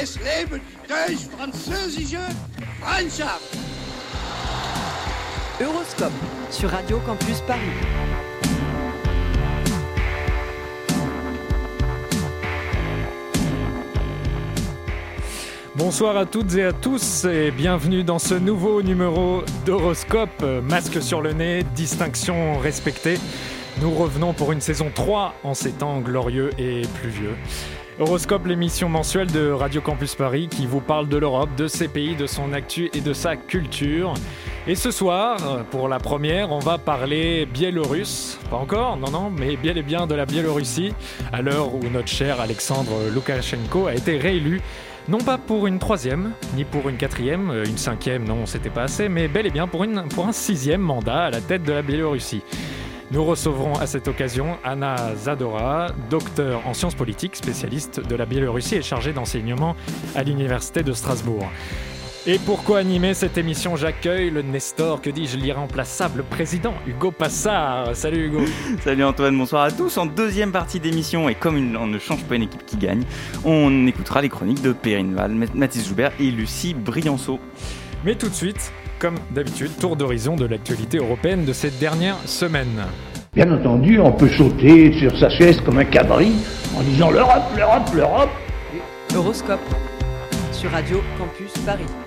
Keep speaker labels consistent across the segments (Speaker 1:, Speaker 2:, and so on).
Speaker 1: Es lebe die deutsch-französische Freundschaft!
Speaker 2: Euroscope sur Radio Campus Paris.
Speaker 3: Bonsoir à toutes et à tous et bienvenue dans ce nouveau numéro d'Horoscope. Masque sur le nez, distinction respectée. Nous revenons pour une saison 3 en ces temps glorieux et pluvieux. Horoscope, l'émission mensuelle de Radio Campus Paris qui vous parle de l'Europe, de ses pays, de son actu et de sa culture. Et ce soir, pour la première, on va parler biélorusse. Pas encore, non, non, mais bien et bien de la Biélorussie, à l'heure où notre cher Alexandre Loukachenko a été réélu non pas pour une troisième, ni pour une quatrième, euh, une cinquième, non, c'était pas assez, mais bel et bien pour, un sixième mandat à la tête de la Biélorussie. Nous recevrons à cette occasion Anna Zadora, docteur en sciences politiques, spécialiste de la Biélorussie et chargée d'enseignement à l'Université de Strasbourg. Et pour co-animer cette émission, j'accueille le Nestor, que dis-je, l'irremplaçable président Hugo Passard. Salut Hugo.
Speaker 4: Salut Antoine, bonsoir à tous. En deuxième partie d'émission, et comme on ne change pas une équipe qui gagne, on écoutera les chroniques de Perrine Val, Mathis Joubert et Lucie Brianceau.
Speaker 3: Mais tout de suite, comme d'habitude, tour d'horizon de l'actualité européenne de cette dernière semaine.
Speaker 5: Bien entendu, on peut sauter sur sa chaise comme un cabri en disant l'Europe, l'Europe, l'Europe.
Speaker 2: Euroscope sur Radio Campus Paris.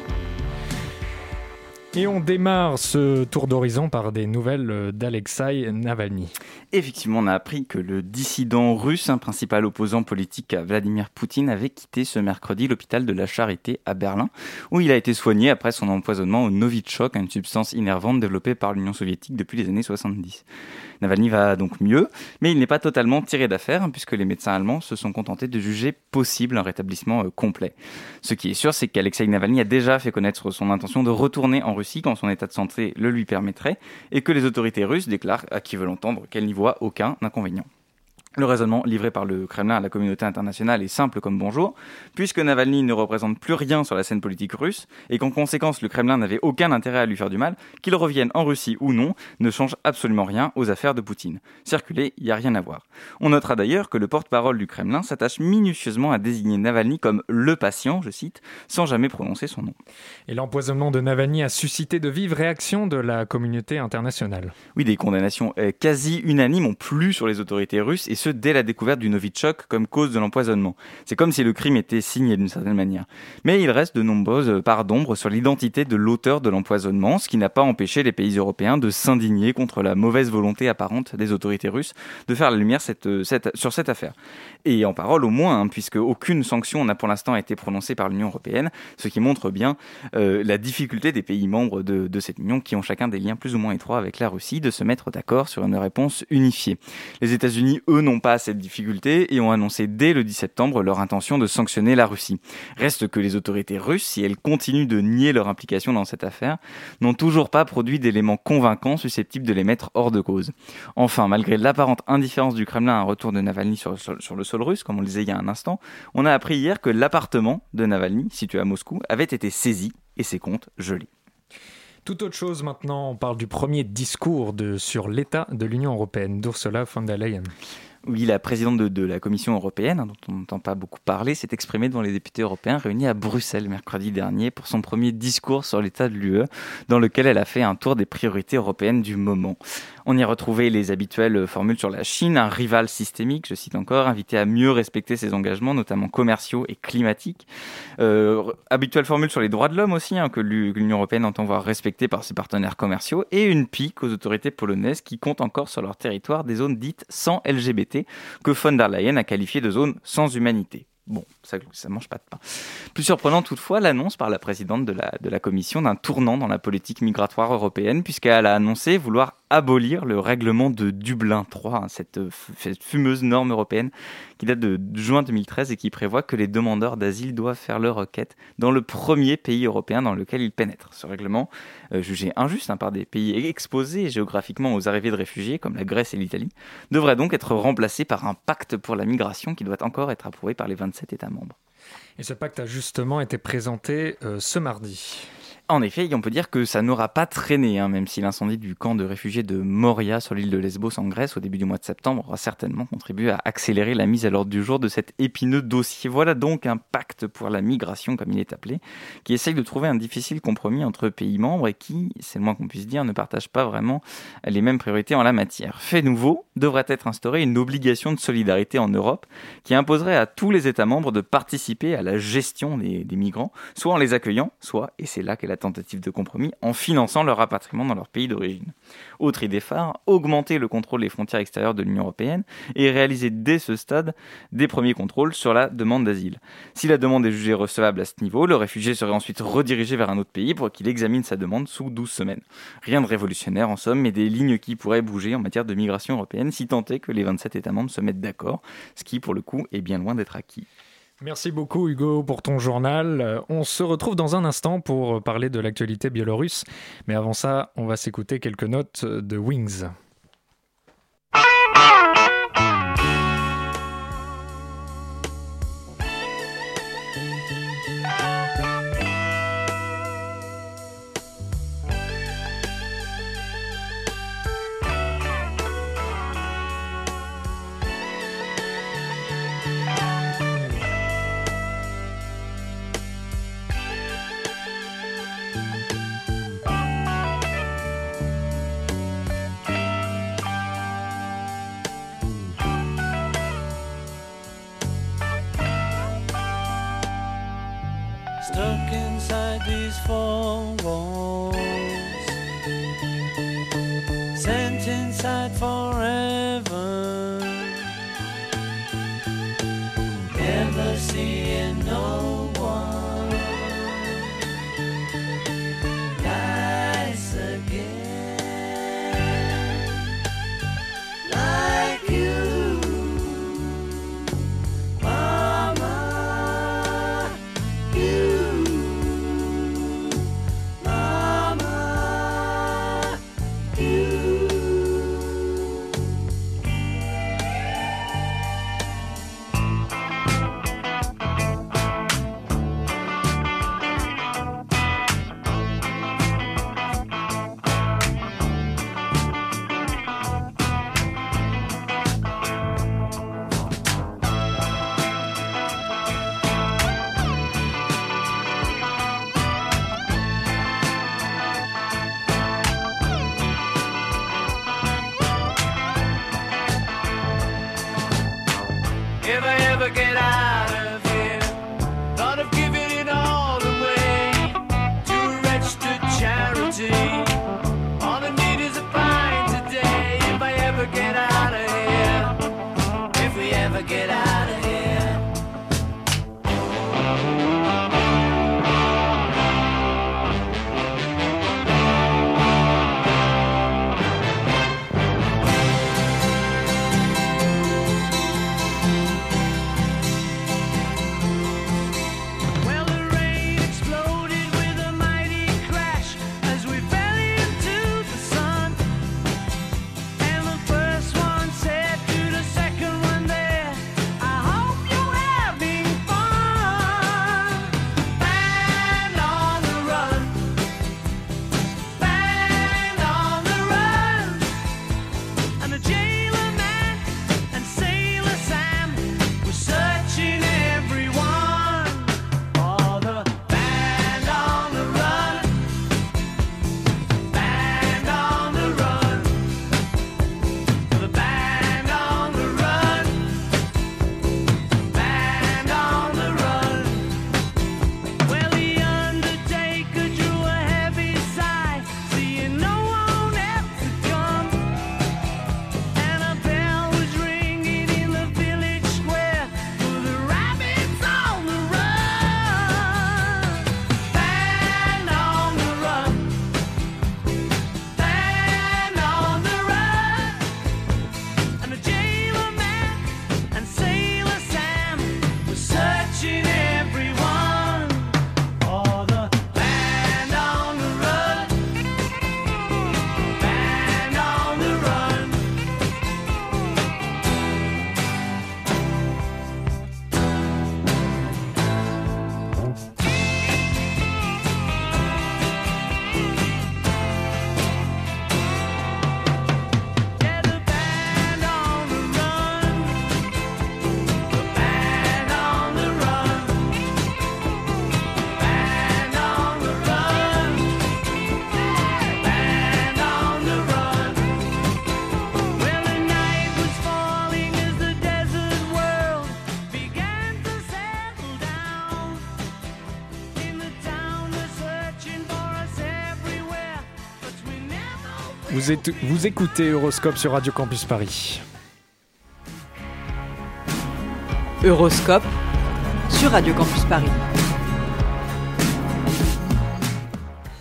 Speaker 3: Et on démarre ce tour d'horizon par des nouvelles d'Alexei Navalny.
Speaker 4: Effectivement, on a appris que le dissident russe, un principal opposant politique à Vladimir Poutine, avait quitté ce mercredi l'hôpital de la Charité à Berlin, où il a été soigné après son empoisonnement au Novichok, une substance innervante développée par l'Union soviétique depuis les années 70. Navalny va donc mieux, mais il n'est pas totalement tiré d'affaire, hein, puisque les médecins allemands se sont contentés de juger possible un rétablissement euh, complet. Ce qui est sûr, c'est qu'Alexei Navalny a déjà fait connaître son intention de retourner en Russie quand son état de santé le lui permettrait, et que les autorités russes déclarent à qui veut l'entendre qu'elles n'y voient aucun inconvénient. Le raisonnement livré par le Kremlin à la communauté internationale est simple comme bonjour, puisque Navalny ne représente plus rien sur la scène politique russe, et qu'en conséquence le Kremlin n'avait aucun intérêt à lui faire du mal, qu'il revienne en Russie ou non ne change absolument rien aux affaires de Poutine. Circuler, il n'y a rien à voir. On notera d'ailleurs que le porte-parole du Kremlin s'attache minutieusement à désigner Navalny comme le patient, je cite, sans jamais prononcer son nom.
Speaker 3: Et l'empoisonnement de Navalny a suscité de vives réactions de la communauté internationale.
Speaker 4: Oui, des condamnations euh, quasi unanimes ont plu sur les autorités russes, et dès la découverte du Novichok comme cause de l'empoisonnement. C'est comme si le crime était signé d'une certaine manière. Mais il reste de nombreuses parts d'ombre sur l'identité de l'auteur de l'empoisonnement, ce qui n'a pas empêché les pays européens de s'indigner contre la mauvaise volonté apparente des autorités russes de faire la lumière sur cette affaire. Et en parole au moins, hein, puisque aucune sanction n'a pour l'instant été prononcée par l'Union européenne, ce qui montre bien euh, la difficulté des pays membres de, de cette union, qui ont chacun des liens plus ou moins étroits avec la Russie, de se mettre d'accord sur une réponse unifiée. Les États-Unis, eux, n'ont pas cette difficulté et ont annoncé dès le 10 septembre leur intention de sanctionner la Russie. Reste que les autorités russes, si elles continuent de nier leur implication dans cette affaire, n'ont toujours pas produit d'éléments convaincants susceptibles de les mettre hors de cause. Enfin, malgré l'apparente indifférence du Kremlin à un retour de Navalny sur, le sol russe, comme on le disait il y a un instant, on a appris hier que l'appartement de Navalny, situé à Moscou, avait été saisi et ses comptes gelés.
Speaker 3: Tout autre chose maintenant, on parle du premier discours sur l'état de l'Union européenne d'Ursula von der Leyen.
Speaker 4: Oui, la présidente de, la Commission européenne, hein, dont on n'entend pas beaucoup parler, s'est exprimée devant les députés européens réunis à Bruxelles mercredi dernier pour son premier discours sur l'état de l'UE, dans lequel elle a fait un tour des priorités européennes du moment. On y a retrouvé les habituelles formules sur la Chine, un rival systémique, je cite encore, invité à mieux respecter ses engagements, notamment commerciaux et climatiques. Euh, habituelle formule sur les droits de l'homme aussi, hein, que l'Union européenne entend voir respectés par ses partenaires commerciaux, et une pique aux autorités polonaises qui comptent encore sur leur territoire des zones dites sans LGBT, que von der Leyen a qualifiées de zones sans humanité. Bon, ça ne mange pas de pain. Plus surprenant toutefooi, l'annonce par la présidente de la, Commission d'un tournant dans la politique migratoire européenne, puisqu'elle a annoncé vouloir abolir le règlement de Dublin 3, hein, cette, cette, fumeuse norme européenne qui date de juin 2013 et qui prévoit que les demandeurs d'asile doivent faire leur requête dans le premier pays européen dans lequel ils pénètrent. Ce règlement, euh, jugé injuste hein, par des pays exposés géographiquement aux arrivées de réfugiés comme la Grèce et l'Italie, devrait donc être remplacé par un pacte pour la migration qui doit encore être approuvé par les 27 États membres.
Speaker 3: Et ce pacte a justement été présenté euh, ce mardi.
Speaker 4: En effet, on peut dire que ça n'aura pas traîné, hein, même si l'incendie du camp de réfugiés de Moria sur l'île de Lesbos en Grèce au début du mois de septembre aura certainement contribué à accélérer la mise à l'ordre du jour de cet épineux dossier. Voilà donc un pacte pour la migration, comme il est appelé, qui essaye de trouver un difficile compromis entre pays membres et qui, c'est le moins qu'on puisse dire, ne partage pas vraiment les mêmes priorités en la matière. Fait nouveau, devrait être instaurée une obligation de solidarité en Europe qui imposerait à tous les États membres de participer à la gestion des, migrants, soit en les accueillant, soit, et c'est là qu'est la tentative de compromis, en finançant leur rapatriement dans leur pays d'origine. Autre idée phare, augmenter le contrôle des frontières extérieures de l'Union européenne et réaliser dès ce stade des premiers contrôles sur la demande d'asile. Si la demande est jugée recevable à ce niveau, le réfugié serait ensuite redirigé vers un autre pays pour qu'il examine sa demande sous 12 semaines. Rien de révolutionnaire en somme, mais des lignes qui pourraient bouger en matière de migration européenne si tant est que les 27 États membres se mettent d'accord, ce qui pour le coup est bien loin d'être acquis.
Speaker 6: Merci beaucoup Hugo pour ton journal. Euh, On se retrouve dans un instant pour parler de l'actualité biélorusse. Mais avant ça, on va s'écouter quelques notes de Wings.
Speaker 3: Vous, êtes, vous écoutez Euroscope sur Radio Campus Paris.
Speaker 2: Euroscope sur Radio Campus Paris.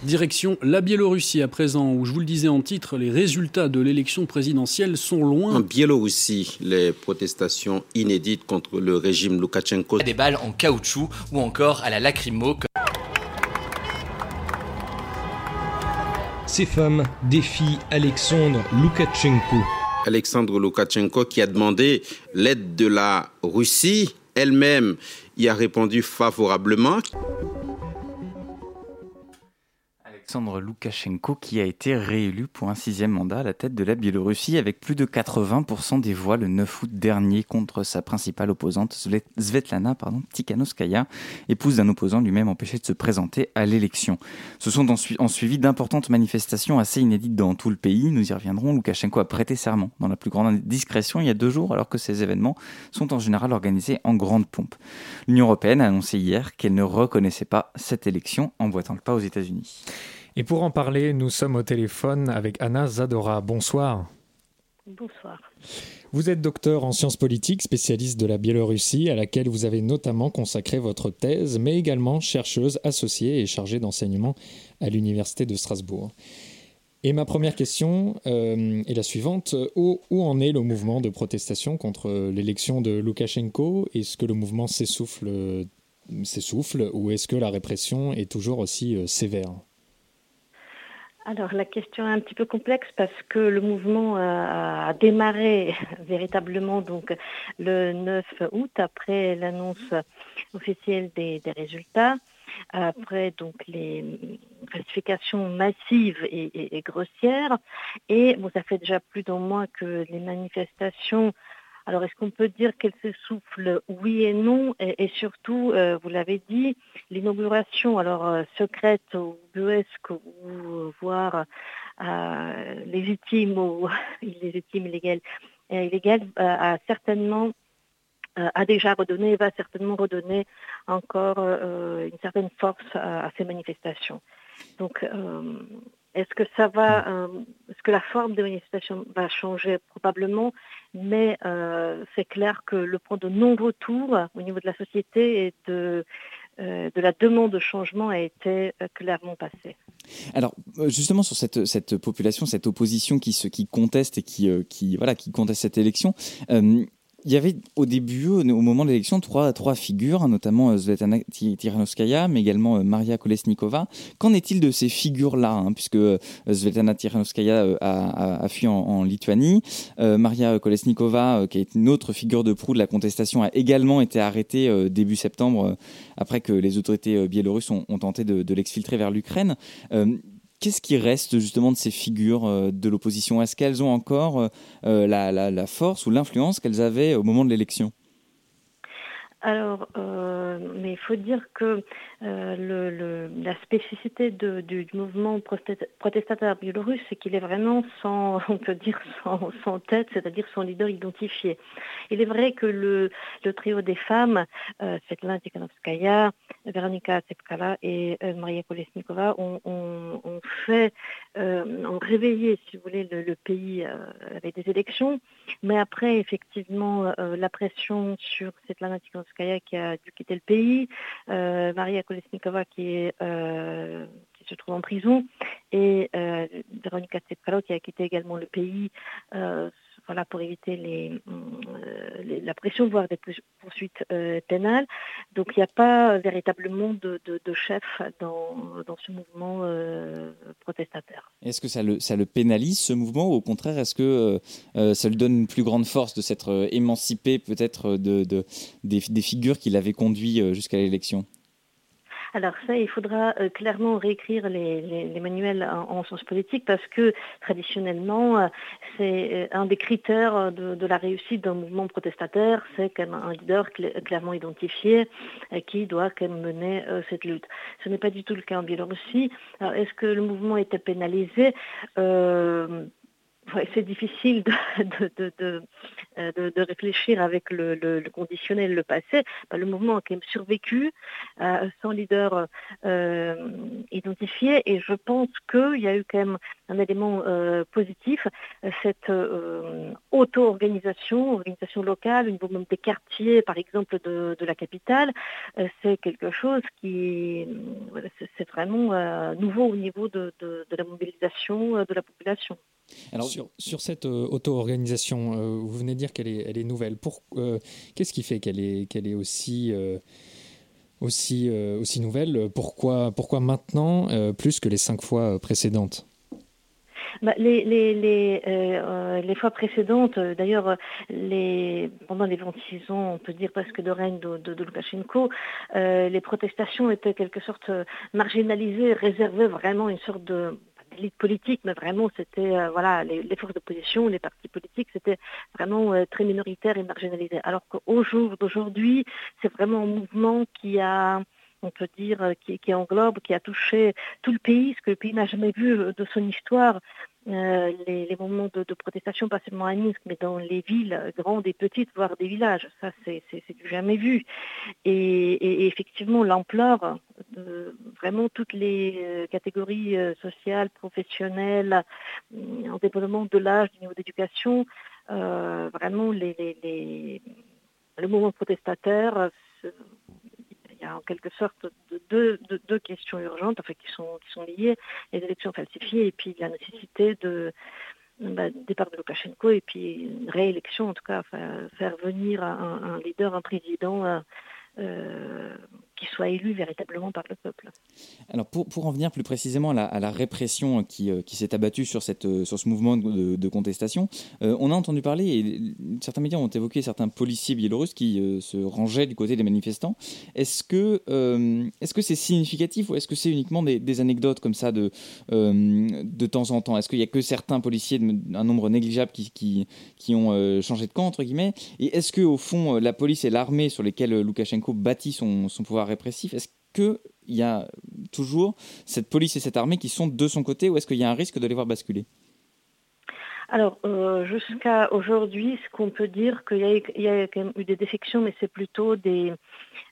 Speaker 7: Direction la Biélorussie à présent, où je vous le disais en titre, les résultats de l'élection présidentielle sont
Speaker 8: En
Speaker 7: loin.
Speaker 8: Biélorussie, les protestations inédites contre le régime Loukachenko
Speaker 9: des balles en caoutchouc ou encore à la lacrymo.
Speaker 10: Ces femmes défient Alexandre Loukachenko.
Speaker 8: Alexandre Loukachenko qui a demandé l'aide de la Russie, elle-même y a répondu favorablement.
Speaker 4: Alexandre Loukachenko qui a été réélu pour un sixième mandat à la tête de la Biélorussie avec plus de 80% des voix le 9 août dernier contre sa principale opposante Svet- Svetlana pardon, Tikhanovskaya, épouse d'un opposant lui-même empêché de se présenter à l'élection. Ce sont en suivi d'importantes manifestations assez inédites dans tout le pays. Nous y reviendrons. Loukachenko a prêté serment dans la plus grande discrétion il y a deux jours alors que ces événements sont en général organisés en grande pompe. L'Union européenne a annoncé hier qu'elle ne reconnaissait pas cette élection en boitant le pas aux États-Unis.
Speaker 3: Et pour en parler, nous sommes au téléphone avec Anna Zadora. Bonsoir.
Speaker 11: Bonsoir.
Speaker 3: Vous êtes docteur en sciences politiques, spécialiste de la Biélorussie, à laquelle vous avez notamment consacré votre thèse, mais également chercheuse associée et chargée d'enseignement à l'Université de Strasbourg. Et ma première question euh, est la suivante. Où, où en est le mouvement de protestation contre l'élection de Loukachenko? Est-ce que le mouvement s'essouffle, euh, s'essouffle ou est-ce que la répression est toujours aussi euh, sévère?
Speaker 11: Alors la question est un petit peu complexe parce que le mouvement a, démarré véritablement donc le 9 août après l'annonce officielle des, résultats, après donc les falsifications massives et, et- et grossières. Et bon, ça fait déjà plus d'un mois que les manifestations alors, est-ce qu'on peut dire qu'elles s'essoufflent Oui et non. Et, surtout, euh, vous l'avez dit, l'inauguration, alors euh, secrète ou buesque, euh, voire légitime ou illégitime, illégale, a certainement a déjà redonné et va certainement redonner encore une certaine force à, ces manifestations. Est-ce que ça va, euh, est-ce que la forme des manifestations va changer probablement, mais euh, c'est clair que le point de non-retour au niveau de la société et de, euh, de la demande de changement a été clairement passé.
Speaker 4: Alors justement sur cette, cette population, cette opposition qui, se, qui conteste et qui, qui, voilà, qui conteste cette élection, il y avait au début, au moment de l'élection, trois, figures, hein, notamment euh, Svetlana Ti- Tikhanovskaya, mais également euh, Maria Kolesnikova. Qu'en est-il de ces figures-là hein, Puisque euh, Svetlana Tikhanovskaya euh, a, fui en, Lituanie, Maria Kolesnikova, qui est une autre figure de proue de la contestation, a également été arrêtée début septembre, après que les autorités biélorusses ont, tenté de l'exfiltrer vers l'Ukraine. Qu'est-ce qui reste justement de ces figures euh, de l'opposition? Est-ce qu'elles ont encore euh, euh, la, force ou l'influence qu'elles avaient au moment de l'élection?
Speaker 11: Alors, mais il faut dire que le- la spécificité du, mouvement protest- protestataire biélorusse, c'est qu'il est vraiment sans, on peut dire, sans, tête, c'est-à-dire sans leader identifié. Il est vrai que le, trio des femmes, euh, Svetlana Tikhanovskaya, Veronika Tsepkala et euh, Maria Kolesnikova, ont, fait, euh, ont réveillé, si vous voulez, le, pays euh, avec des élections. Mais après, effectivement, euh, la pression sur Svetlana Tikhanovskaya qui a dû quitter le pays, euh, Maria Kolesnikova qui, euh, qui se trouve en prison, et euh, Veronika qui a quitté également le pays euh, voilà, pour éviter euh, la pression, voire des poursu- poursuites pénales. Donc il n'y a pas véritablement de, chef dans, ce mouvement protestataire.
Speaker 4: Est-ce que ça le, pénalise ce mouvement ou au contraire est-ce que ça lui donne une plus grande force de s'être émancipé peut-être de, de- des, figures qui l'avaient conduit jusqu'à l'élection?
Speaker 11: Alors ça, il faudra euh, clairement réécrire les, manuels en, en sciences politiques parce que traditionnellement, euh, c'est euh, un des critères de, la réussite d'un mouvement protestataire, c'est quand un leader cl- clairement identifié qui doit même mener cette lutte. Ce n'est pas du tout le cas en Biélorussie. Est-ce que le mouvement était pénalisé? C'est difficile euh, de- réfléchir avec le, conditionnel, le passé. Bah, le mouvement a quand même survécu euh, sans leader euh, identifié et je pense qu'il y a eu quand même un élément positif, cette auto-organisation, organisation locale au niveau même des quartiers, par exemple, de, la capitale, c'est quelque chose qui voilà, c'est- vraiment nouveau au niveau de, la mobilisation de la population.
Speaker 3: Alors, sur, sur cette euh, auto-organisation, euh, vous venez de dire qu'elle est, elle est nouvelle. Euh, Qu'est-ce qui fait qu'elle est, qu'elle est aussi, euh, aussi, euh, aussi nouvelle? Pourquoi, pourquoi maintenant euh, plus que les cinq fois précédentes?
Speaker 11: Bah, les, les, les, euh, les fois précédentes, euh, d'ailleurs, les, pendant les 26 ans, on peut dire presque de règne de, de, euh, les protestations étaient en quelque sorte marginalisées, réservées vraiment une sorte de pas d'élite politique, mais vraiment c'était euh, voilà les, les forces d'opposition, les partis politiques, c'était vraiment euh, très minoritaire et marginalisé. Alors qu'au jour d'aujourd'hui, c'est vraiment un mouvement qui a on peut dire, euh, qui, englobe, qui a touché tout le pays, ce que le pays n'a jamais vu de son histoire. Euh, les, moments de, protestation, pas seulement à Minsk, mais dans les villes grandes et petites, voire des villages. Ça, c'est du jamais vu. Et, effectivement, l'ampleur de vraiment toutes les euh, catégories euh, sociales, professionnelles, en dépendamment de l'âge, du niveau d'éducation, vraiment les, le mouvement protestataire, y a en quelque sorte de- deux, de- deux questions urgentes enfin, qui, sont, qui sont liées, les élections falsifiées et puis la nécessité de bah, départ de Loukachenko et puis une réélection, en tout cas, faire venir un, un leader, un président euh, euh, soit élu véritablement par le peuple.
Speaker 4: Alors pour, pour en venir plus précisément à la, répression qui, euh, qui s'est abattue sur, cette, euh, sur ce mouvement de, contestation, euh, on a entendu parler, et certains médias ont évoqué certains policiers biélorusses qui se rangeaient du côté des manifestants. Est-ce que est-ce que c'est significatif ou est-ce que c'est uniquement des, anecdotes comme ça de, de temps en temps? Est-ce qu'il n'y a que certains policiers, un nombre négligeable, qui, qui, qui ont changé de camp, entre guillemets? Et est-ce que au fond, la police et l'armée sur lesquelles Loukachenko bâtit son, son pouvoir est-ce qu'il y a toujours cette police et cette armée qui sont de son côté ou est-ce qu'il y a un risque de les voir basculer?
Speaker 11: Alors, euh, jusqu'à aujourd'hui, ce qu'on peut dire, qu'il y, a quand même eu des défections, mais c'est plutôt des,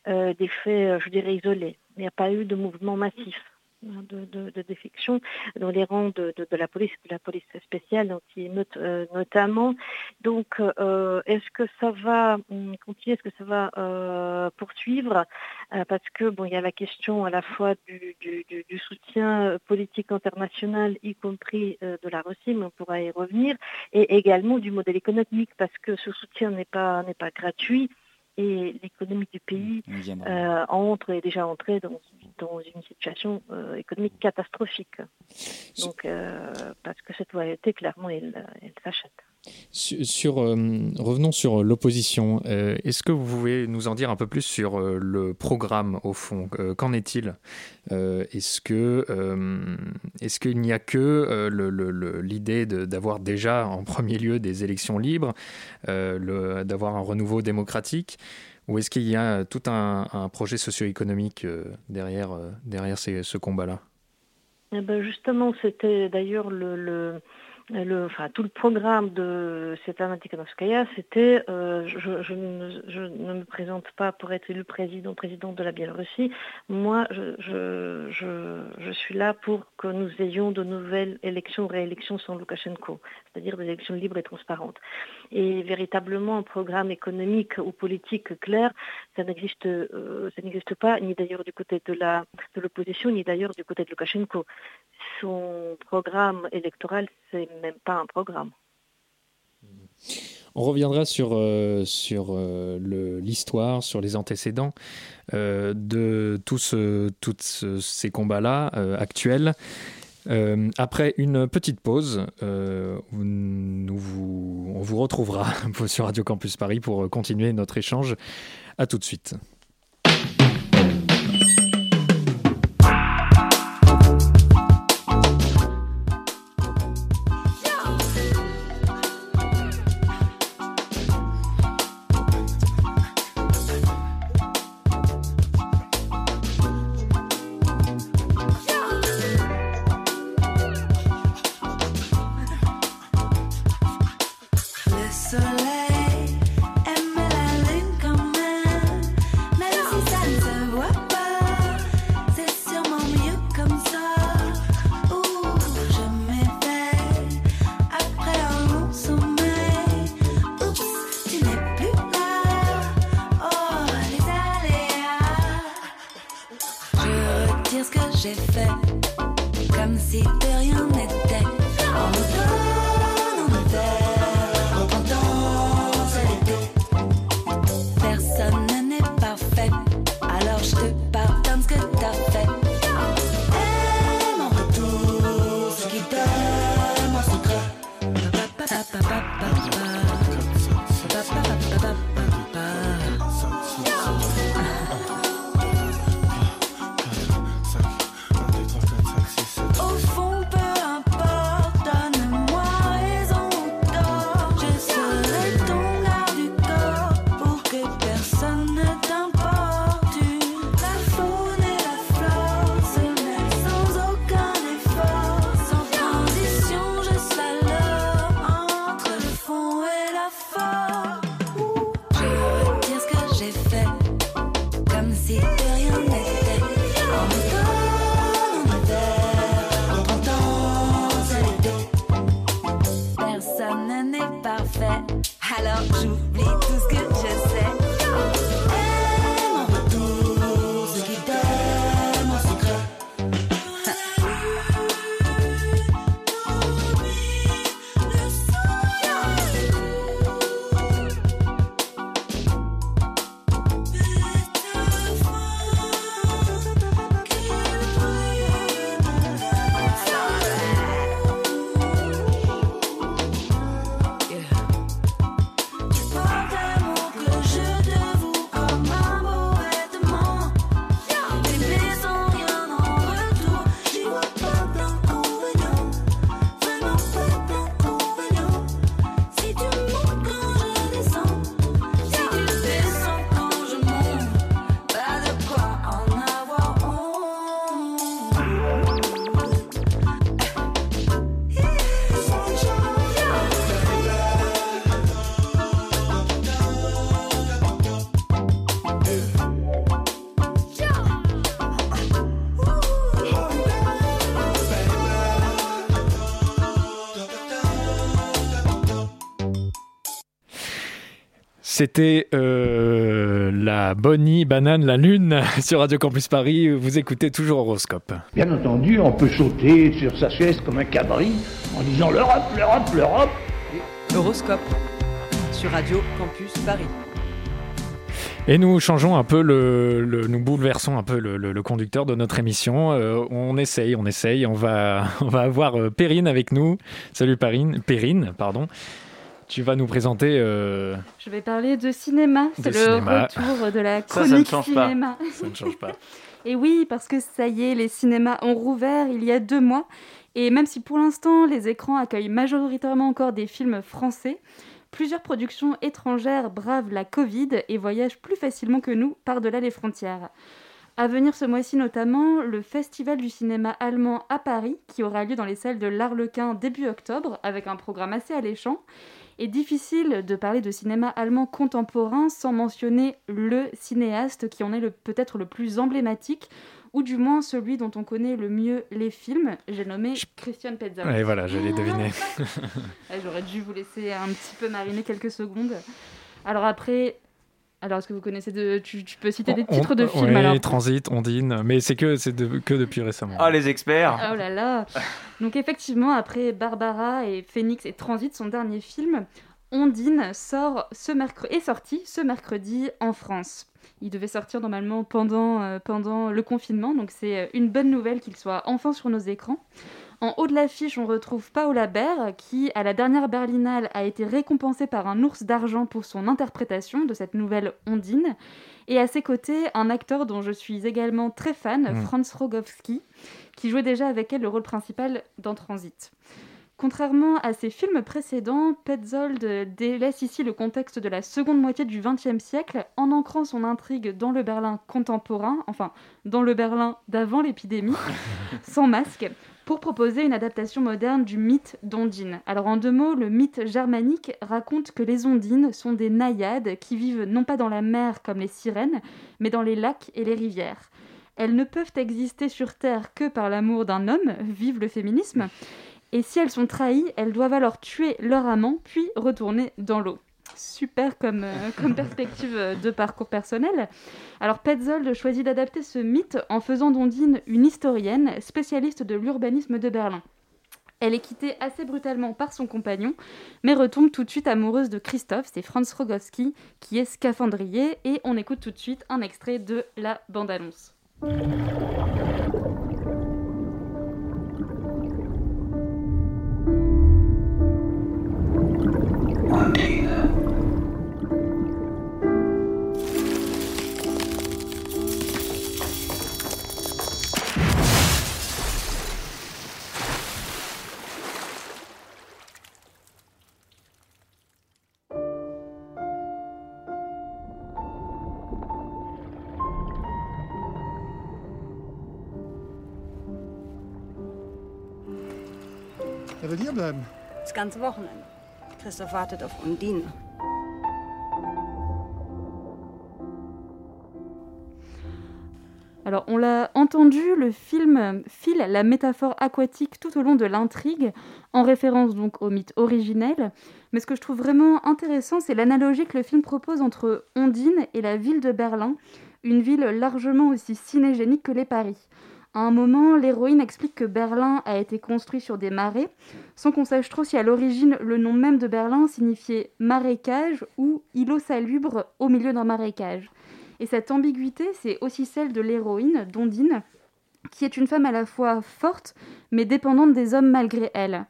Speaker 11: euh, des faits, euh, je dirais, isolés. Il n'y a pas eu de mouvement massif de, de, de défection dans les rangs de, de, la police, de la police spéciale, euh, notamment. Donc, euh, est-ce que ça va hum, continuer, est-ce que ça va euh, poursuivre? Euh, Parce que bon, il y a la question à la fois du, du, du, du soutien euh, politique international, y compris euh, de la Russie, mais on pourra y revenir, et également du modèle économique, parce que ce soutien n'est pas n'est pas gratuit et l'économie du pays euh, entre est déjà entrée dans, dans une situation euh, économique catastrophique. Donc, euh, parce que cette loyauté, clairement, elle, elle s'achète.
Speaker 3: Sur, euh, revenons sur l'opposition. Euh, Est-ce que vous pouvez nous en dire un peu plus sur euh, le programme au fond? Euh, Qu'en est-il? Euh, Est-ce que euh, est-ce qu'il n'y a que euh, l'idée d'avoir déjà en premier lieu des élections libres, euh, d'avoir un renouveau démocratique, ou est-ce qu'il y a tout un, projet socio-économique euh, derrière euh, ce combat-là?
Speaker 11: Eh ben justement, c'était d'ailleurs le, le, enfin, tout le programme de Svetlana Tikhanovskaya, c'était euh, je, ne, me présente pas pour être élu président, président de la Biélorussie. Moi, je, je suis là pour que nous ayons de nouvelles élections, réélections sans Loukachenko, c'est-à-dire des élections libres et transparentes. Et véritablement un programme économique ou politique clair, ça n'existe, euh, pas, ni d'ailleurs du côté de l'opposition, ni d'ailleurs du côté de Loukachenko. Son programme électoral, c'est même pas un programme.
Speaker 3: On reviendra sur, euh, sur euh, l'histoire, sur les antécédents de tous ce- ces combats-là actuels. Euh, après une petite pause, euh, on vous retrouvera sur Radio Campus Paris pour continuer notre échange. À tout de suite. C'était euh, la Bonnie Banane, la Lune sur Radio Campus Paris. Vous écoutez toujours Horoscope.
Speaker 5: Bien entendu, on peut sauter sur sa chaise comme un cabri en disant l'Europe, l'Europe, l'Europe.
Speaker 2: Horoscope sur Radio Campus Paris.
Speaker 3: Et nous changeons un peu le, le- nous bouleversons un peu le, le- le conducteur de notre émission. Euh, on essaye, on essaye. On va, on va avoir euh, Perrine avec nous. Salut Perrine, Perrine, pardon. Tu vas nous présenter. euh,
Speaker 12: Je vais parler de cinéma.
Speaker 3: De
Speaker 12: C'est le
Speaker 3: cinéma.
Speaker 12: retour de la
Speaker 3: Ça, ça ne
Speaker 12: chronique
Speaker 3: change pas.
Speaker 12: cinéma.
Speaker 3: Ça ne change pas.
Speaker 12: Et oui, parce que ça y est, les cinémas ont rouvert il y a deux mois. Et même si pour l'instant, les écrans accueillent majoritairement encore des films français, plusieurs productions étrangères bravent la Covid et voyagent plus facilement que nous par-delà les frontières. À venir ce mois-ci notamment, le Festival du cinéma allemand à Paris, qui aura lieu dans les salles de l'Arlequin début octobre, avec un programme assez alléchant. Et difficile de parler de cinéma allemand contemporain sans mentionner le cinéaste qui en est peut-être le plus emblématique, ou du moins celui dont on connaît le mieux les films. J'ai nommé Christian Petzold.
Speaker 3: Et voilà, je l'ai deviné.
Speaker 12: J'aurais dû vous laisser un petit peu mariner quelques secondes. Alors après, alors est-ce que vous connaissez de... Tu, tu peux citer des
Speaker 3: On-
Speaker 12: titres de
Speaker 3: on-
Speaker 12: films
Speaker 3: oui,
Speaker 12: alors
Speaker 3: Transit, Ondine, mais c'est que c'est de- que depuis récemment.
Speaker 4: Ah, les experts
Speaker 12: Oh là là Donc effectivement, après Barbara et Phoenix et Transit, son dernier film, Ondine sort ce mercredi, est sorti ce mercredi en France. Il devait sortir normalement pendant, euh, pendant le confinement, donc c'est euh, une bonne nouvelle qu'il soit enfin sur nos écrans. En haut de l'affiche, on retrouve Paola Baer, qui, à la dernière Berlinale, a été récompensée par un ours d'argent pour son interprétation de cette nouvelle Ondine. Et à ses côtés, un acteur dont je suis également très fan,
Speaker 13: Mm.
Speaker 12: Franz Rogowski, qui jouait déjà avec elle le rôle principal dans Transit. Contrairement à ses films précédents, Petzold délaisse ici le contexte de la seconde moitié du XXe siècle en ancrant son intrigue dans le Berlin contemporain, enfin dans le Berlin d'avant l'épidémie, sans masque, pour proposer une adaptation moderne du mythe d'Ondine. Alors en deux mots, le mythe germanique raconte que les Ondines sont des naïades qui vivent non pas dans la mer comme les sirènes, mais dans les lacs et les rivières. Elles ne peuvent exister sur Terre que par l'amour d'un homme, vive le féminisme, et si elles sont trahies, elles doivent alors tuer leur amant, puis retourner dans l'eau. Super comme, euh, perspective euh, de parcours personnel. Alors Petzold choisit d'adapter ce mythe en faisant d'Ondine une historienne spécialiste de l'urbanisme de Berlin. Elle est quittée assez brutalement par son compagnon, mais retombe tout de suite amoureuse de Christophe, c'est Franz Rogowski, qui est scaphandrier, et on écoute tout de suite un extrait de la bande-annonce.
Speaker 14: Christoph wartet auf Undine.
Speaker 12: Alors, on l'a entendu, le film file la métaphore aquatique tout au long de l'intrigue, en référence donc au mythe originel. Mais ce que je trouve vraiment intéressant, c'est l'analogie que le film propose entre Ondine et la ville de Berlin, une ville largement aussi cinégénique que les Paris. À un moment, l'héroïne explique que Berlin a été construit sur des marais, sans qu'on sache trop si à l'origine le nom même de Berlin signifiait marécage ou îlot salubre au milieu d'un marécage. Et cette ambiguïté, c'est aussi celle de l'héroïne, Dondine, qui est une femme à la fois forte, mais dépendante des hommes malgré elle.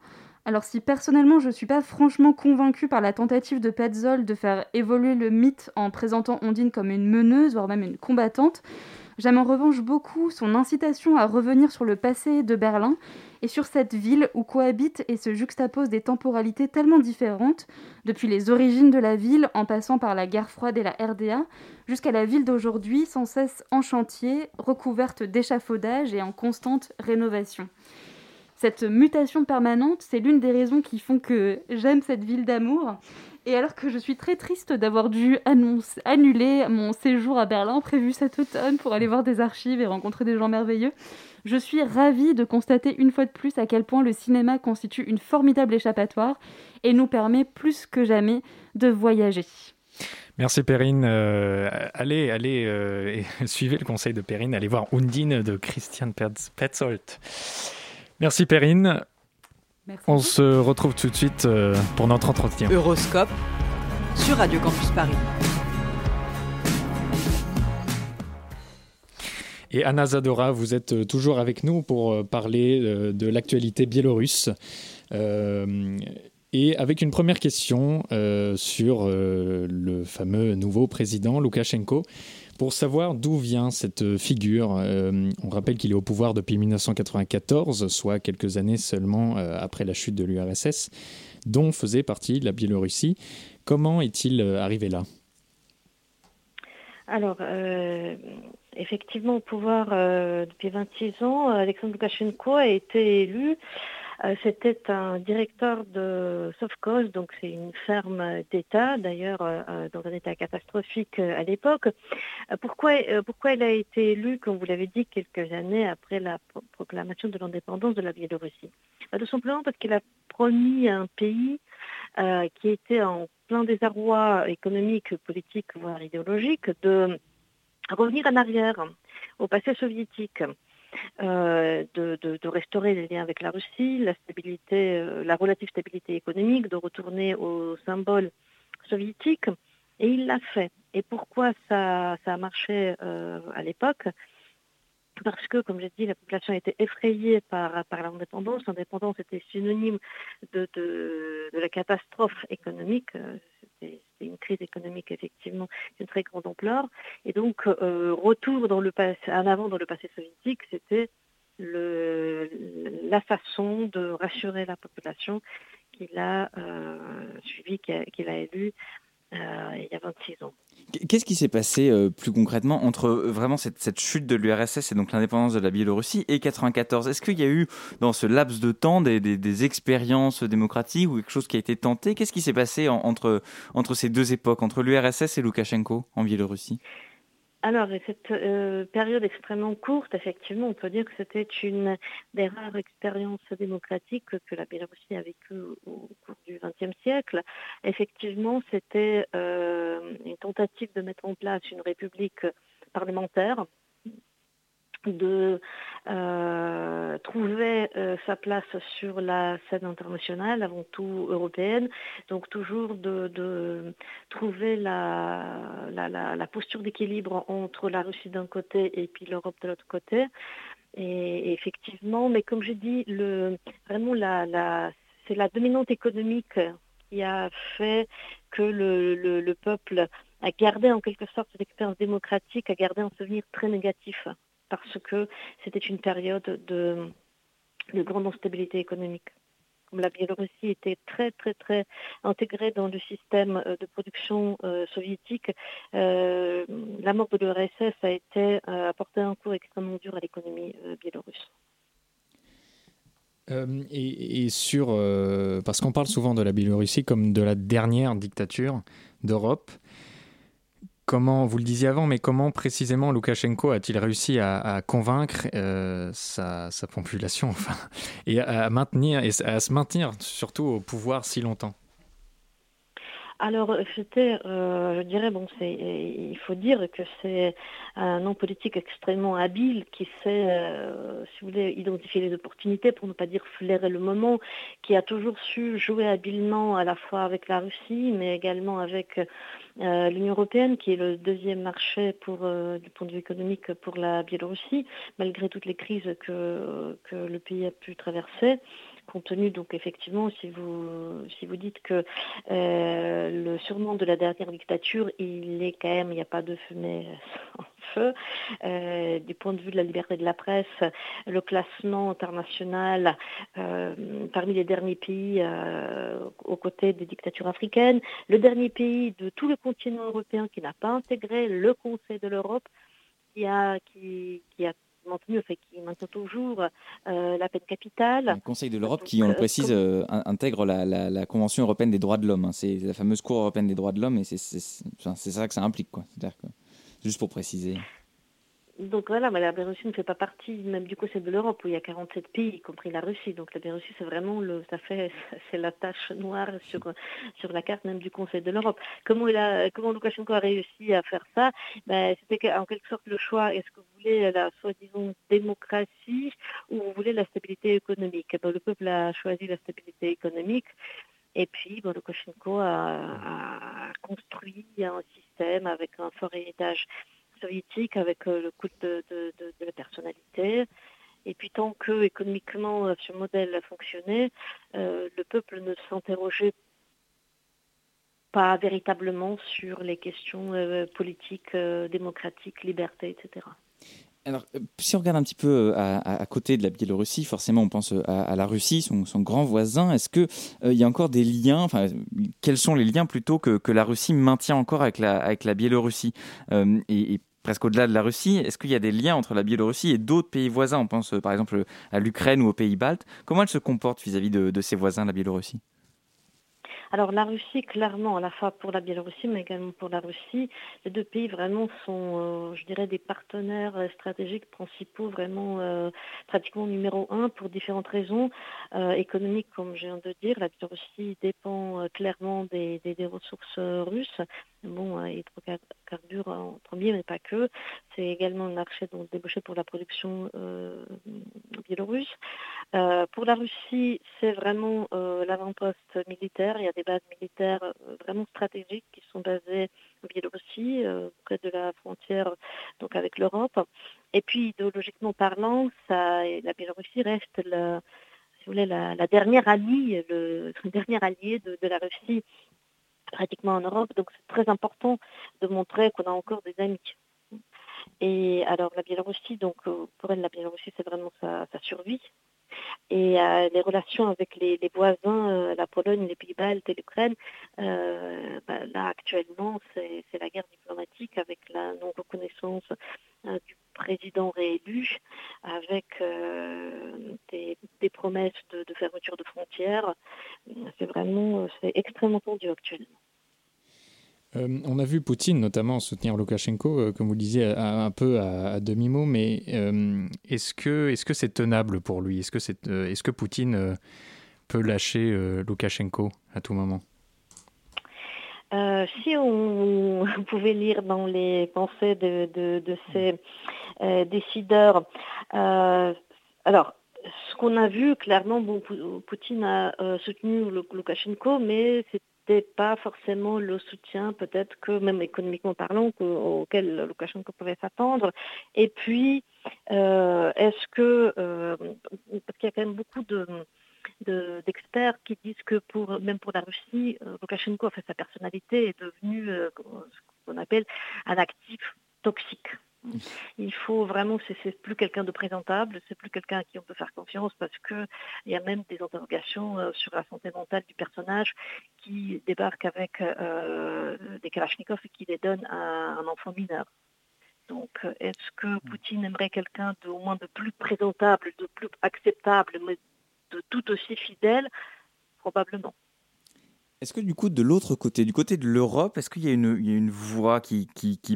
Speaker 12: Alors si personnellement je ne suis pas franchement convaincue par la tentative de Petzold de faire évoluer le mythe en présentant Ondine comme une meneuse, voire même une combattante, j'aime en revanche beaucoup son incitation à revenir sur le passé de Berlin et sur cette ville où cohabitent et se juxtaposent des temporalités tellement différentes, depuis les origines de la ville en passant par la guerre froide et la RDA, jusqu'à la ville d'aujourd'hui sans cesse en chantier, recouverte d'échafaudages et en constante rénovation. Cette mutation permanente, c'est l'une des raisons qui font que j'aime cette ville d'amour. Et alors que je suis très triste d'avoir dû annuler mon séjour à Berlin prévu cet automne pour aller voir des archives et rencontrer des gens merveilleux, je suis ravie de constater une fois de plus à quel point le cinéma constitue une formidable échappatoire et nous permet plus que jamais de voyager.
Speaker 3: Merci Perrine. Euh, allez, allez, euh, suivez le conseil de Perrine. Allez voir Undine de Christian Petz- Petzold. Merci Perrine. On se retrouve tout de suite euh, pour notre entretien.
Speaker 2: Euroscope sur Radio Campus Paris.
Speaker 3: Et Anna Zadora, vous êtes euh, toujours avec nous pour euh, parler de l'actualité biélorusse. Euh, et avec une première question euh, sur euh, le fameux nouveau président Loukachenko. Pour savoir d'où vient cette figure, euh, on rappelle qu'il est au pouvoir depuis 1994, soit quelques années seulement euh, après la chute de l'URSS, dont faisait partie la Biélorussie. Comment est-il euh, arrivé là?
Speaker 11: Alors, euh, effectivement, au pouvoir euh, depuis 26 ans, Alexandre Loukachenko a été élu. Euh, C'était un directeur de Sovkhoz, donc c'est une ferme d'État, d'ailleurs euh, euh, dans un état catastrophique à l'époque. Pourquoi, pourquoi il a été élu, comme vous l'avez dit, quelques années après la pro- proclamation de l'indépendance de la Biélorussie? Bah, Tout simplement parce qu'il a promis à un pays qui était en plein désarroi économique, politique, voire idéologique, de revenir en arrière au passé soviétique, euh, de, restaurer les liens avec la Russie, la stabilité, euh, la relative stabilité économique, de retourner au symbole soviétique, et il l'a fait. Et pourquoi ça, ça a marché euh, à l'époque? Parce que, comme j'ai dit, la population était effrayée par, par l'indépendance. L'indépendance était synonyme de, de, la catastrophe économique. Euh, C'était une crise économique, effectivement, d'une très grande ampleur. Et donc, euh, retour dans le passé, en avant dans le passé soviétique, c'était la façon de rassurer la population qu'il a euh, suivi, qu'il a, a élu euh, il y a 26 ans.
Speaker 4: Qu'est-ce qui s'est passé euh, plus concrètement entre euh, vraiment cette, cette chute de l'URSS et donc l'indépendance de la Biélorussie et 94 Est-ce qu'il y a eu dans ce laps de temps des, des- des expériences démocratiques ou quelque chose qui a été tenté? Qu'est-ce qui s'est passé en- entre, entre ces deux époques, entre l'URSS et Loukachenko en Biélorussie?
Speaker 11: Alors, et cette euh, période extrêmement courte, effectivement, on peut dire que c'était une des rares expériences démocratiques que la Biélorussie a vécues au cours du XXe siècle. Effectivement, c'était euh, une tentative de mettre en place une république parlementaire de euh, trouver euh, sa place sur la scène internationale, avant tout européenne, donc toujours de, trouver la, posture d'équilibre entre la Russie d'un côté et puis l'Europe de l'autre côté. Et, effectivement, mais comme j'ai dit, vraiment c'est la dominante économique qui a fait que le, le, le peuple a gardé en quelque sorte cette expérience démocratique, a gardé un souvenir très négatif parce que c'était une période de, de grande instabilité économique. La Biélorussie était très très très intégrée dans le système euh, de production euh, soviétique, euh, la mort de l'URSS a été apporté un coup extrêmement dur à l'économie biélorusse.
Speaker 3: Et, sur parce qu'on parle souvent de la Biélorussie comme de la dernière dictature d'Europe. Comment, vous le disiez avant, mais comment précisément Loukachenko a-t-il réussi à, convaincre euh, sa, population, et à maintenir, et à se maintenir surtout au pouvoir si longtemps?
Speaker 11: Alors, c'était, euh, je dirais, bon, il faut dire que c'est un homme politique extrêmement habile qui sait, euh, si vous voulez, identifier les opportunités, pour ne pas dire flairer le moment, qui a toujours su jouer habilement à la fois avec la Russie, mais également avec euh, l'Union européenne, qui est le deuxième marché euh, du point de vue économique pour la Biélorussie, malgré toutes les crises que le pays a pu traverser compte tenu donc effectivement si vous si vous dites que euh, le surnom de la dernière dictature il est quand même il n'y a pas de fumée sans feu. Euh, du point de vue de la liberté de la presse le classement international euh, parmi les derniers pays aux côtés des dictatures africaines le dernier pays de tout le continent européen qui n'a pas intégré le Conseil de l'Europe qui a qui, qui a enfin, qui maintient toujours euh, la peine capitale.
Speaker 4: Le Conseil de l'Europe, qui, on le précise, euh, intègre la, la, la, Convention européenne des droits de l'homme. Hein. C'est la fameuse Cour européenne des droits de l'homme, et c'est ça que ça implique. Quoi. Que, juste pour préciser.
Speaker 11: Donc voilà, mais la Biélorussie ne fait pas partie même du Conseil de l'Europe où il y a 47 pays, y compris la Russie. Donc la Biélorussie, c'est vraiment le, ça fait, c'est la tâche noire sur la carte même du Conseil de l'Europe. Comment il a, comment Loukachenko a réussi à faire ça? Ben, C'était en quelque sorte le choix. Est-ce que vous voulez la soi-disant démocratie ou vous voulez la stabilité économique? Ben, Le peuple a choisi la stabilité économique. Et puis, bon, Loukachenko a, a construit un système avec un fort héritage soviétique avec euh, le culte de, la personnalité. Et puis tant que économiquement euh, ce modèle a fonctionné, euh, le peuple ne s'interrogeait pas véritablement sur les questions politiques, démocratiques, liberté, etc.
Speaker 4: Alors, si on regarde un petit peu à, à, côté de la Biélorussie, forcément, on pense à, la Russie, son, grand voisin. Est-ce qu'il euh, y a encore des liens, enfin, quels sont les liens plutôt que, que la Russie maintient encore avec la, avec la Biélorussie? Presque au-delà de la Russie, est-ce qu'il y a des liens entre la Biélorussie et d'autres pays voisins? On pense par exemple à l'Ukraine ou aux pays baltes. Comment elle se comporte vis-à-vis -vis de, ses voisins, la Biélorussie?
Speaker 11: Alors la Russie, clairement, à la fois pour la Biélorussie, mais également pour la Russie, les deux pays vraiment sont, euh, je dirais, des partenaires stratégiques principaux, vraiment euh, pratiquement numéro un pour différentes raisons euh, économiques, comme je viens de dire. La Biélorussie dépend euh, clairement des, des, ressources russes. Bon, euh, hydrocarbures mais pas que. C'est également un marché donc débouché pour la production euh, biélorusse. pour la Russie, c'est vraiment l'avant-poste militaire. Il y a des bases militaires euh, vraiment stratégiques qui sont basées en Biélorussie, euh, près de la frontière donc avec l'Europe. Et puis, idéologiquement parlant, ça, la Biélorussie reste la, si vous voulez, la, dernière alliée, le, le dernier allié de la Russie pratiquement en Europe. Donc, c'est très important de montrer qu'on a encore des amis. Et alors, la Biélorussie, donc, euh, pour elle, la Biélorussie, c'est vraiment sa, survie et euh, les relations avec les, voisins, euh, la Pologne, les Pays-Baltes et l'Ukraine, bah, là actuellement c'est la guerre diplomatique avec la non-reconnaissance du président réélu, avec des, promesses de, de, fermeture de frontières. C'est vraiment, extrêmement tendu actuellement.
Speaker 3: Euh, on a vu Poutine notamment soutenir Loukachenko, euh, comme vous le disiez, un peu à, demi-mot, mais euh, est-ce que est-ce que c'est tenable pour lui? Est-ce que, c'est, euh, est-ce que Poutine peut lâcher Loukachenko à tout moment?
Speaker 11: Si on, pouvez lire dans les pensées de, ces décideurs, alors ce qu'on a vu clairement, Poutine a soutenu Lou- Loukachenko, mais pas forcément le soutien peut-être que même économiquement parlant que- auquel Loukachenko pouvait s'attendre. Et puis euh, est-ce que euh, parce qu'il y a quand même beaucoup de de- d'experts qui disent que pour même pour la Russie, euh, Loukachenko, en fait, sa personnalité est devenue ce qu'on appelle un actif toxique. Il faut vraiment, c'est plus quelqu'un de présentable, c'est plus quelqu'un à qui on peut faire confiance parce que il y a même des interrogations sur la santé mentale du personnage qui débarque avec euh, des kalachnikovs et qui les donne à un enfant mineur. Donc, euh, est-ce que Poutine aimerait quelqu'un de au moins de plus présentable, de plus acceptable, mais de tout aussi fidèle? Probablement.
Speaker 4: Est-ce que du coup, de l'autre côté, du côté de l'Europe, est-ce qu'il y a une, voix qui,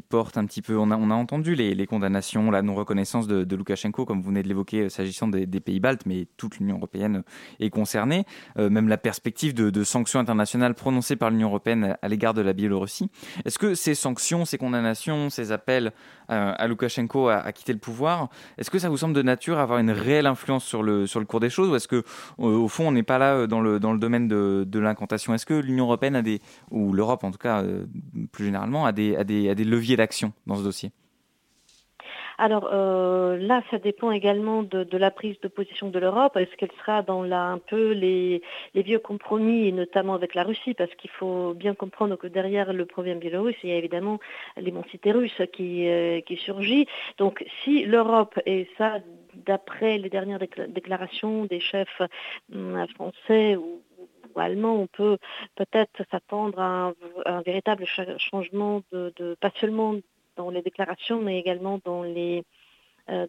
Speaker 4: porte un petit peu on a, entendu les, condamnations, la non-reconnaissance de, de Loukachenko, comme vous venez de l'évoquer, euh, s'agissant des, pays baltes, mais toute l'Union européenne est concernée. Euh, même la perspective de, sanctions internationales prononcées par l'Union européenne à l'égard de la Biélorussie. Est-ce que ces sanctions, ces condamnations, ces appels euh, à Loukachenko à, à quitter le pouvoir, est-ce que ça vous semble de nature à avoir une réelle influence sur le, cours des choses, ou est-ce que, euh, au fond, on n'est pas là euh, dans le, domaine de, de l'incantation? Que l'Union européenne a des, ou l'Europe en tout cas euh, plus généralement, a des, a des, a des leviers d'action dans ce dossier?
Speaker 11: Alors euh, là, ça dépend également de, la prise de position de l'Europe. Est-ce qu'elle sera dans la, un peu les, vieux compromis, notamment avec la Russie, parce qu'il faut bien comprendre que derrière le problème biélorusse, il y a évidemment l'immensité russe qui, euh, qui surgit. Donc si l'Europe, et ça d'après les dernières décla- déclarations des chefs hum, français ou allemand, on peut peut-être s'attendre à un, véritable cha- changement de, pas seulement dans les déclarations, mais également dans les euh,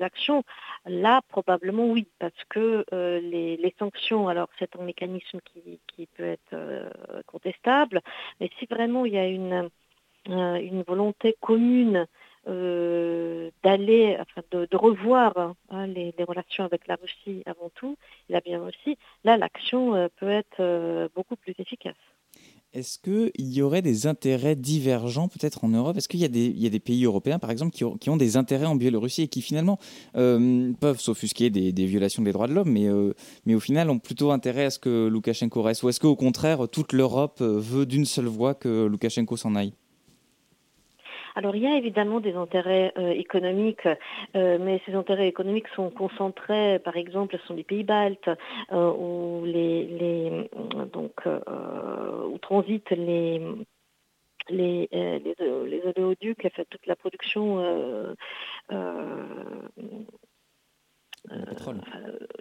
Speaker 11: actions. Là, probablement oui, parce que euh, les, sanctions, alors c'est un mécanisme qui, peut être euh, contestable, mais si vraiment il y a une volonté commune euh, d'aller, enfin de, revoir hein, les, relations avec la Russie avant tout, la Biélorussie, là l'action euh, peut être euh, beaucoup plus efficace.
Speaker 4: Est-ce qu'il y aurait des intérêts divergents peut-être en Europe? Est-ce qu'il y, a des- il y a des pays européens, par exemple, qui ont, qui ont des intérêts en Biélorussie et qui finalement peuvent s'offusquer des, des violations des droits de l'homme, mais, mais au final ont plutôt intérêt à ce que Loukachenko reste? Ou est-ce qu'au contraire, toute l'Europe veut d'une seule voix que Loukachenko s'en aille?
Speaker 11: Alors il y a évidemment des intérêts euh, économiques, euh, mais ces intérêts économiques sont concentrés, par exemple, sur les pays baltes, euh, où les, transitent les oléoducs, toute la production.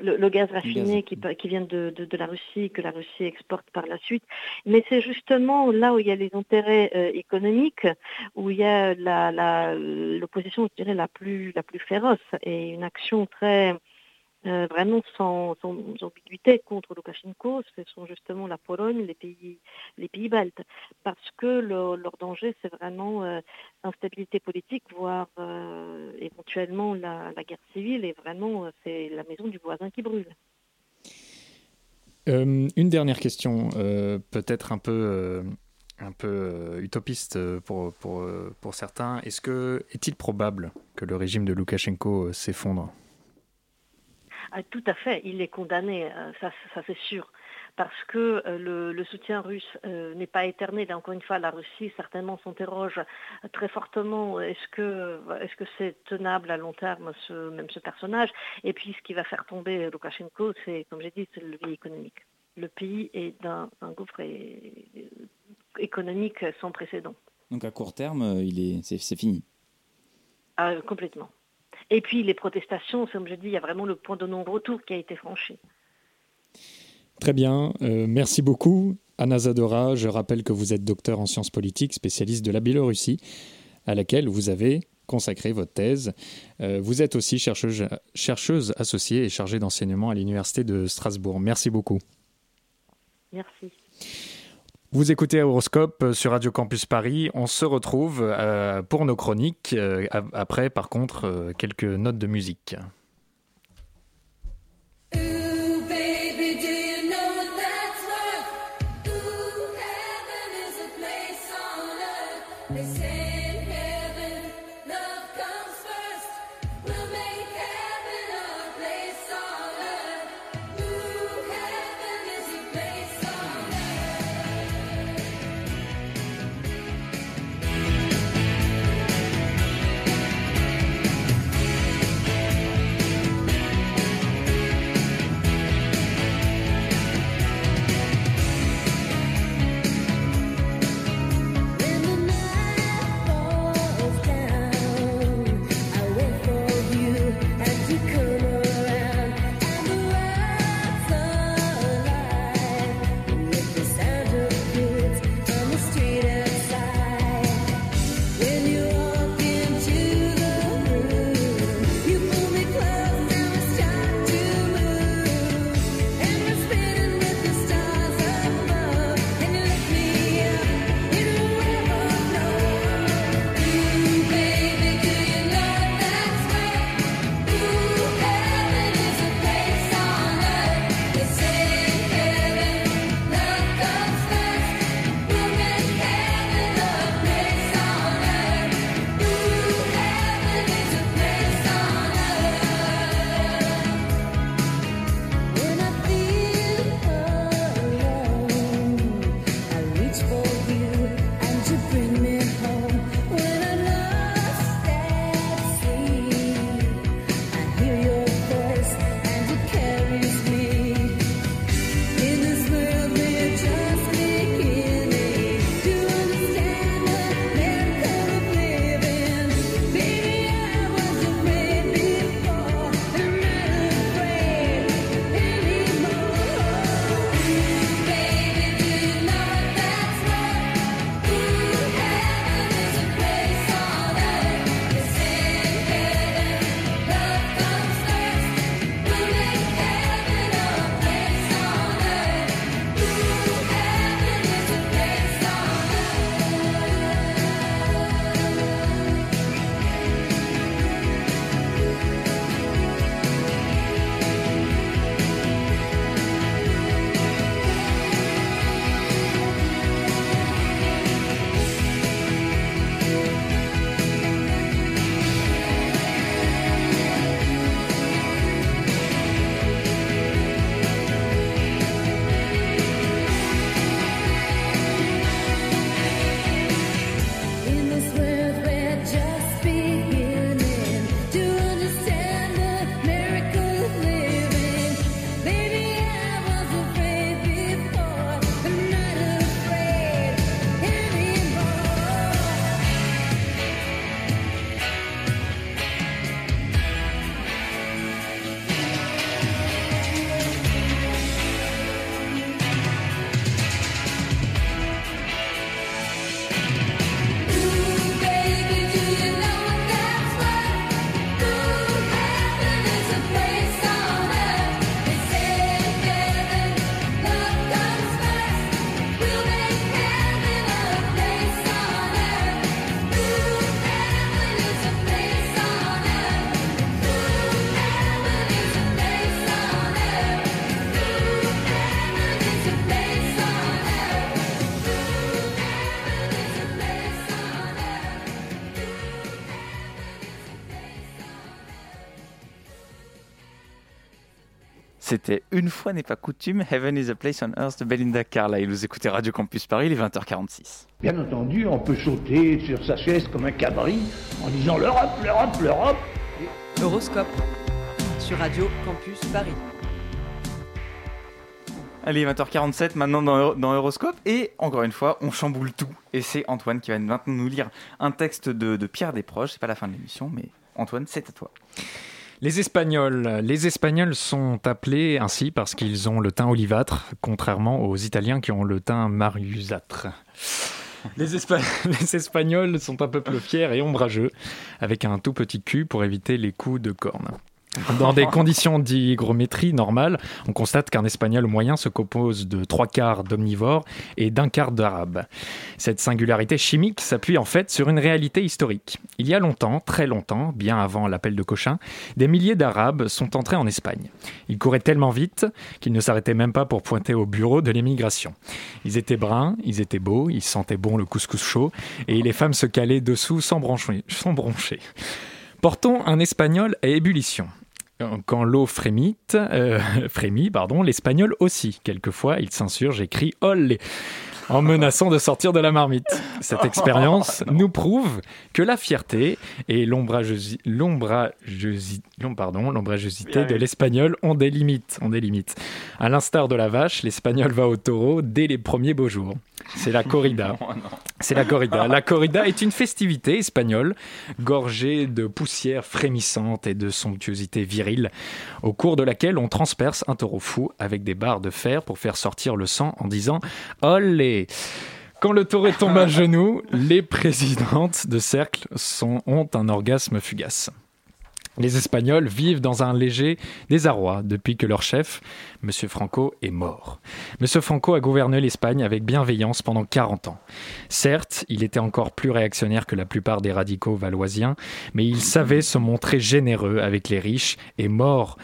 Speaker 11: Le, le gaz raffiné
Speaker 4: gaz.
Speaker 11: qui, qui vient de, de- de la Russie, que la Russie exporte par la suite. Mais c'est justement là où il y a les intérêts euh, économiques, où il y a la- la- l'opposition, je dirais, la plus, la plus féroce et une action très euh, vraiment sans, ambiguïté contre Loukachenko, ce sont justement la Pologne, les pays, baltes, parce que le- leur danger, c'est vraiment euh, l'instabilité politique, voire euh, éventuellement la, guerre civile, et vraiment, euh, c'est la maison du voisin qui brûle.
Speaker 3: Euh, une dernière question, euh, peut-être un peu, euh, euh, utopiste euh, pour, euh, certains. Est-il probable que le régime de Loukachenko euh, s'effondre?
Speaker 11: Ah, tout à fait, il est condamné, euh, ça, ça c'est sûr, parce que euh, le, le soutien russe euh, n'est pas éternel. Et encore une fois, la Russie certainement s'interroge très fortement est-ce que est-ce que c'est tenable à long terme ce, même ce personnage? Et puis ce qui va faire tomber Loukachenko, c'est comme j'ai dit, c'est le levier économique. Le pays est d'un un gouffre économique sans précédent.
Speaker 4: Donc à court terme, il est, c'est, c'est fini?
Speaker 11: Ah, complètement. Et puis les protestations, comme je dis, il y a vraiment le point de non-retour qui a été franchi.
Speaker 3: Très bien, euh, merci beaucoup. Anna Zadora, je rappelle que vous êtes docteur en sciences politiques, spécialiste de la Biélorussie, à laquelle vous avez consacré votre thèse. Euh, vous êtes aussi chercheuse, chercheuse associée et chargée d'enseignement à l'Université de Strasbourg. Merci beaucoup.
Speaker 11: Merci.
Speaker 15: Vous écoutez Horoscope euh, sur Radio Campus Paris. On se retrouve euh, pour nos chroniques. euh, après, par contre, quelques notes de musique.
Speaker 4: C'était une fois n'est pas coutume, Heaven is a place on earth de Belinda Carlisle. Vous écoutez Radio Campus Paris, il est 20h46.
Speaker 5: Bien entendu, on peut sauter sur sa chaise comme un cabri en disant l'Europe, l'Europe, l'Europe.
Speaker 2: Horoscope sur Radio Campus Paris.
Speaker 4: Allez, 20h47 maintenant dans, Euro- dans Euroscope. Et encore une fois, on chamboule tout. Et c'est Antoine qui va maintenant nous lire un texte de, de Pierre Desproges. C'est pas la fin de l'émission, mais Antoine, c'est à toi.
Speaker 15: Les Espagnols. Les Espagnols sont appelés ainsi parce qu'ils ont le teint olivâtre, contrairement aux Italiens qui ont le teint marusâtre. Les, les Espagnols sont un peuple fier et ombrageux, avec un tout petit cul pour éviter les coups de corne.
Speaker 3: Dans des conditions d'hygrométrie normales, on constate qu'un espagnol moyen se compose de trois quarts d'omnivores et d'un quart d'arabe. Cette singularité chimique s'appuie en fait sur une réalité historique. Il y a longtemps, très longtemps, bien avant l'appel de Cochin, des milliers d'Arabes sont entrés en Espagne. Ils couraient tellement vite qu'ils ne s'arrêtaient même pas pour pointer au bureau de l'émigration. Ils étaient bruns, ils étaient beaux, ils sentaient bon le couscous chaud, et les femmes se calaient dessous sans. Sans broncher. Portons un espagnol à ébullition. Quand l'eau frémit, euh, frémit, pardon, l'espagnol aussi. Quelquefois, il s'insurge et crie olé en menaçant de sortir de la marmite. Cette expérience nous prouve que la fierté et l'ombrageosi- l'ombrageosi- l'om- pardon, l'ombragosité de l'espagnol ont des limites. Ont des limites. À l'instar de la vache, l'espagnol va au taureau dès les premiers beaux jours. C'est la corrida. C'est la corrida. La corrida est une festivité espagnole gorgée de poussière frémissante et de somptuosité virile, au cours de laquelle on transperce un taureau fou avec des barres de fer pour faire sortir le sang en disant Olé quand le taureau tombe à genoux, les présidentes de cercle sont- ont un orgasme fugace. Les Espagnols vivent dans un léger désarroi depuis que leur chef, M. Franco, est mort. M. Franco a gouverné l'Espagne avec bienveillance pendant 40 ans. Certes, il était encore plus réactionnaire que la plupart des radicaux valoisiens, mais il savait se montrer généreux avec les riches et mort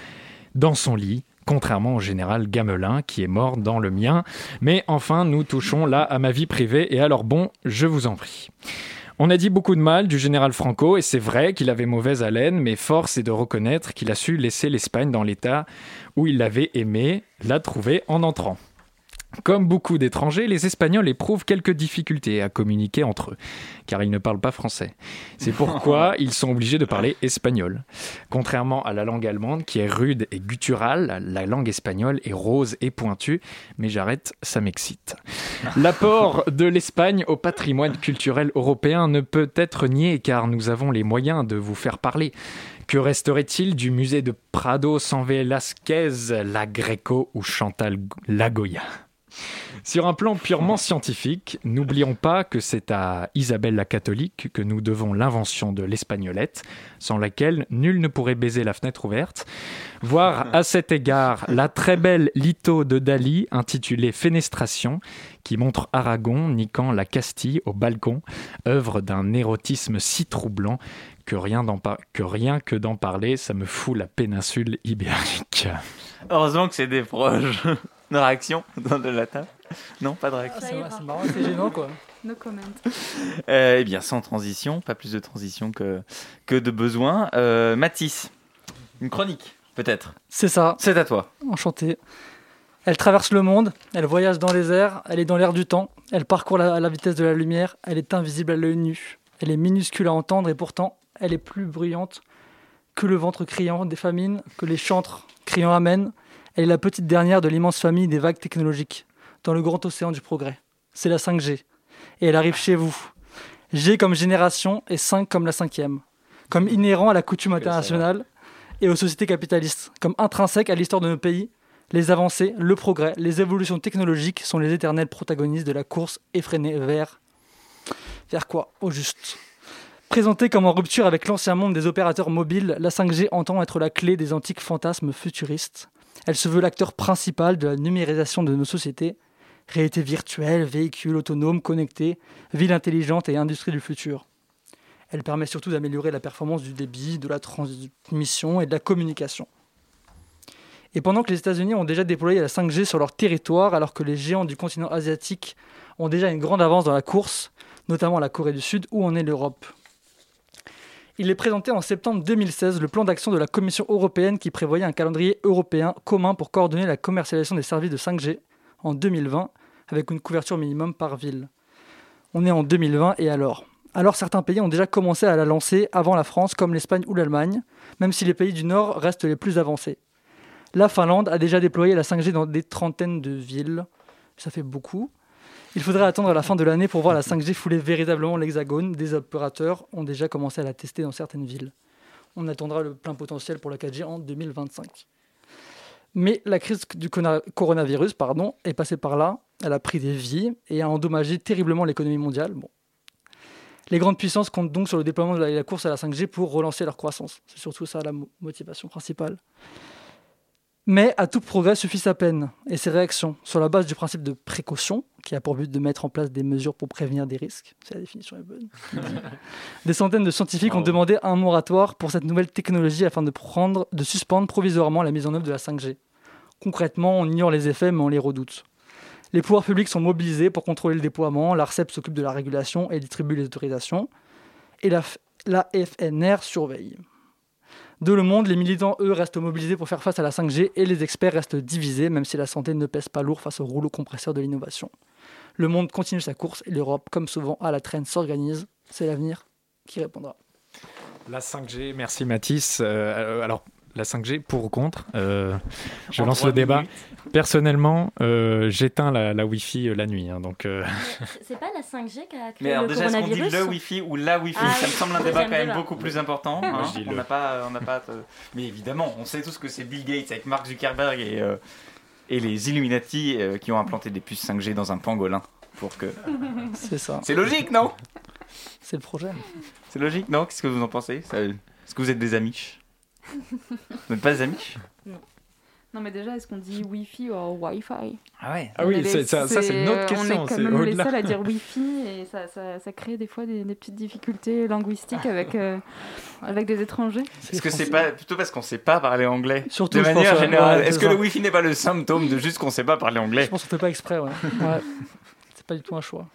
Speaker 3: dans son lit, contrairement au général Gamelin qui est mort dans le mien. Mais enfin, nous touchons là à ma vie privée et alors bon, je vous en prie. On a dit beaucoup de mal du général Franco et c'est vrai qu'il avait mauvaise haleine, mais force est de reconnaître qu'il a su laisser l'Espagne dans l'état où il l'avait aimé, la trouver en entrant. Comme beaucoup d'étrangers, les Espagnols éprouvent quelques difficultés à communiquer entre eux, car ils ne parlent pas français. C'est pourquoi ils sont obligés de parler espagnol. Contrairement à la langue allemande, qui est rude et gutturale, la langue espagnole est rose et pointue, mais j'arrête, ça m'excite. L'apport de l'Espagne au patrimoine culturel européen ne peut être nié, car nous avons les moyens de vous faire parler. Que resterait-il du musée de Prado sans Velasquez, la Greco ou Chantal Lagoya? Sur un plan purement scientifique, n'oublions pas que c'est à Isabelle la catholique que nous devons l'invention de l'espagnolette, sans laquelle nul ne pourrait baiser la fenêtre ouverte. Voir à cet égard la très belle litho de Dali intitulée Fenestration, qui montre Aragon niquant la Castille au balcon, œuvre d'un érotisme si troublant que rien, que rien que d'en parler, ça me fout la péninsule ibérique.
Speaker 4: Heureusement que c'est des proches. Une réaction dans de la table Non, pas de réaction.
Speaker 16: C'est marrant, c'est gênant quoi.
Speaker 12: No comment.
Speaker 4: Euh, eh bien, sans transition, pas plus de transition que, que de besoin. Euh, Mathis, une chronique, peut-être.
Speaker 16: C'est ça.
Speaker 4: C'est à toi.
Speaker 16: Enchanté. Elle traverse le monde, elle voyage dans les airs, elle est dans l'air du temps, elle parcourt la- à la vitesse de la lumière, elle est invisible à l'œil nu, elle est minuscule à entendre et pourtant elle est plus bruyante que le ventre criant des famines, que les chantres criant Amen. Elle est la petite dernière de l'immense famille des vagues technologiques, dans le grand océan du progrès. C'est la 5G. Et elle arrive chez vous. G comme génération et 5 comme la cinquième. Comme inhérent à la coutume internationale et aux sociétés capitalistes. Comme intrinsèque à l'histoire de nos pays, les avancées, le progrès, les évolutions technologiques sont les éternels protagonistes de la course effrénée vers... Vers quoi? Au juste. Présentée comme en rupture avec l'ancien monde des opérateurs mobiles, la 5G entend être la clé des antiques fantasmes futuristes. Elle se veut l'acteur principal de la numérisation de nos sociétés. Réalité virtuelle, véhicules autonomes, connectés, ville intelligente et industrie du futur. Elle permet surtout d'améliorer la performance du débit, de la transmission et de la communication. Et pendant que les États-Unis ont déjà déployé la 5G sur leur territoire, alors que les géants du continent asiatique ont déjà une grande avance dans la course, notamment la Corée du Sud, où en est l'Europe? Il est présenté en septembre 2016 le plan d'action de la Commission européenne qui prévoyait un calendrier européen commun pour coordonner la commercialisation des services de 5G en 2020 avec une couverture minimum par ville. On est en 2020 et alors? Alors certains pays ont déjà commencé à la lancer avant la France comme l'Espagne ou l'Allemagne, même si les pays du Nord restent les plus avancés. La Finlande a déjà déployé la 5G dans des trentaines de villes. Ça fait beaucoup. Il faudrait attendre la fin de l'année pour voir la 5G fouler véritablement l'hexagone. Des opérateurs ont déjà commencé à la tester dans certaines villes. On attendra le plein potentiel pour la 4G en 2025. Mais la crise du coronavirus pardon, est passée par là. Elle a pris des vies et a endommagé terriblement l'économie mondiale. Les grandes puissances comptent donc sur le déploiement de la, course à la 5G pour relancer leur croissance. C'est surtout ça la mo- motivation principale. Mais à tout progrès suffit sa peine et ses réactions, sur la base du principe de précaution, qui a pour but de mettre en place des mesures pour prévenir des risques. C'est la définition est bonne. des centaines de scientifiques ont demandé un moratoire pour cette nouvelle technologie afin de, prendre, de suspendre provisoirement la mise en œuvre de la 5G. Concrètement, on ignore les effets, mais on les redoute. Les pouvoirs publics sont mobilisés pour contrôler le déploiement, l'ARCEP s'occupe de la régulation et distribue les autorisations, et la, la FNR surveille. De le monde, les militants, eux, restent mobilisés pour faire face à la 5G et les experts restent divisés, même si la santé ne pèse pas lourd face au rouleau compresseur de l'innovation. Le monde continue sa course et l'Europe, comme souvent à la traîne, s'organise. C'est l'avenir qui répondra.
Speaker 3: La 5G, merci Mathis. Euh, alors, la 5G, pour ou contre euh, Je
Speaker 4: En
Speaker 3: lance le débat.
Speaker 4: minutes.
Speaker 3: Personnellement, euh, j'éteins la, la Wi-Fi euh, la nuit. hein, donc, euh,
Speaker 17: C'est pas la 5G qui a créé
Speaker 4: Mais alors
Speaker 17: le
Speaker 4: déjà, est-ce qu'on dit le Wi-Fi ou la Wi-Fi
Speaker 17: Ah
Speaker 4: Ça me semble un débat quand même
Speaker 17: débat.
Speaker 4: beaucoup plus important. Hein. On n'a pas, on n'a pas. Mais évidemment, on sait tous que c'est Bill Gates avec Mark Zuckerberg et, euh, et les Illuminati euh, qui ont implanté des puces 5G dans un pangolin pour que.
Speaker 16: C'est ça.
Speaker 4: C'est logique, non?
Speaker 16: C'est le projet.
Speaker 4: C'est logique, non? Qu'est-ce que vous en pensez? Est-ce que vous êtes des Amish Vous n'êtes pas des Amish
Speaker 12: Non, mais déjà, est-ce qu'on dit Wi-Fi ou Wi-Fi?
Speaker 4: Ah ouais.
Speaker 3: Ah
Speaker 12: On
Speaker 3: oui,
Speaker 12: les-
Speaker 3: ça- ça, c'est une autre
Speaker 12: On
Speaker 3: question,
Speaker 12: est quand même les seuls à dire Wi-Fi et ça, ça, ça crée des fois des, des petites difficultés linguistiques avec, euh, avec des étrangers.
Speaker 4: Est-ce que c'est pas plutôt parce qu'on sait pas parler anglais
Speaker 16: Surtout,
Speaker 4: de
Speaker 16: pense,
Speaker 4: manière
Speaker 16: ouais.
Speaker 4: générale
Speaker 16: Ouais,
Speaker 4: Est-ce que
Speaker 16: ça.
Speaker 4: le Wi-Fi n'est pas le symptôme de juste qu'on sait pas parler anglais?
Speaker 16: Je pense qu'on fait pas exprès, ouais. ouais. C'est pas du tout un choix.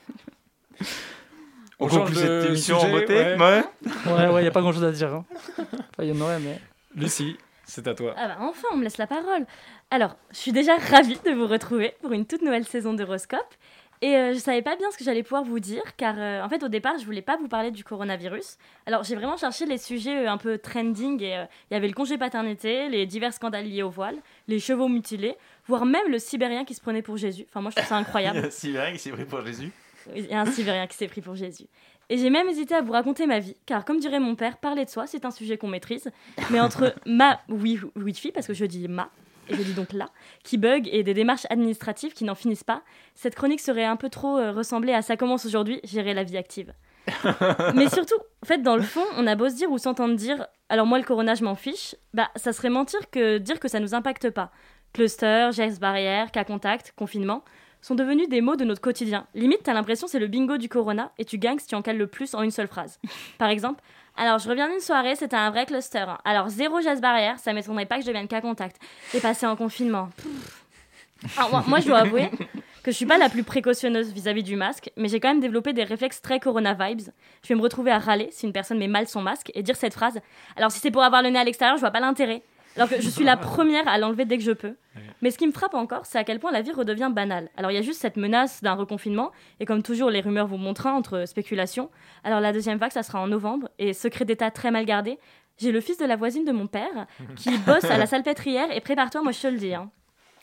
Speaker 4: On
Speaker 3: On
Speaker 4: conclut cette émission
Speaker 3: sujet,
Speaker 4: en beauté
Speaker 3: ouais.
Speaker 4: ouais.
Speaker 16: Ouais, ouais, y a pas grand chose à dire. hein. Enfin, il y en aurait, mais.
Speaker 3: Lucie, c'est à toi.
Speaker 17: Ah bah enfin, on me laisse la parole. Alors, je suis déjà ravie de vous retrouver pour une toute nouvelle saison d'Horoscope. Et euh, je savais pas bien ce que j'allais pouvoir vous dire, car euh, en fait au départ je voulais pas vous parler du coronavirus. Alors j'ai vraiment cherché les sujets euh, un peu trending et euh, il y avait le congé paternité, les divers scandales liés au voile, les chevaux mutilés, voire même le Sibérien qui se prenait pour Jésus. Enfin moi je trouve ça
Speaker 4: Il y
Speaker 17: incroyable.
Speaker 4: a Sibérien qui s'est pris pour Jésus?
Speaker 17: Il y a un Sibérien qui s'est pris pour Jésus. Et j'ai même hésité à vous raconter ma vie, car comme dirait mon père, parler de soi, c'est un sujet qu'on maîtrise. Mais entre ma wi- Wi-Fi, parce que je dis ma, et je dis donc là, qui bug, et des démarches administratives qui n'en finissent pas, cette chronique serait un peu trop euh, ressembler à Ça commence aujourd'hui, gérer la vie active. Mais surtout, en fait, dans le fond, on a beau se dire ou s'entendre dire, alors moi le corona, je m'en fiche, bah ça serait mentir que dire que ça nous impacte pas. Cluster, gestes barrières, cas contact, confinement sont devenus des mots de notre quotidien. Limite, t'as l'impression c'est le bingo du corona et tu gagnes si tu en cales le plus en une seule phrase. Par exemple, alors je reviens d'une soirée, c'était un vrai cluster. hein. Alors zéro geste barrière, ça m'étonnerait pas que je devienne cas contact. Et passer en confinement. Alors, moi, moi, je dois avouer que je suis pas la plus précautionneuse vis-à-vis du masque, mais j'ai quand même développé des réflexes très corona vibes. Je vais me retrouver à râler si une personne met mal son masque et dire cette phrase. Alors si c'est pour avoir le nez à l'extérieur, je vois pas l'intérêt. Alors que je suis la première à l'enlever dès que je peux. Mais ce qui me frappe encore, c'est à quel point la vie redevient banale. Alors il y a juste cette menace d'un reconfinement, et comme toujours, les rumeurs vous montrent entre spéculations. Alors la deuxième vague, ça sera en novembre, et secret d'état très mal gardé. J'ai le fils de la voisine de mon père qui bosse à la salpêtrière, et prépare-toi, moi je te le dis. hein.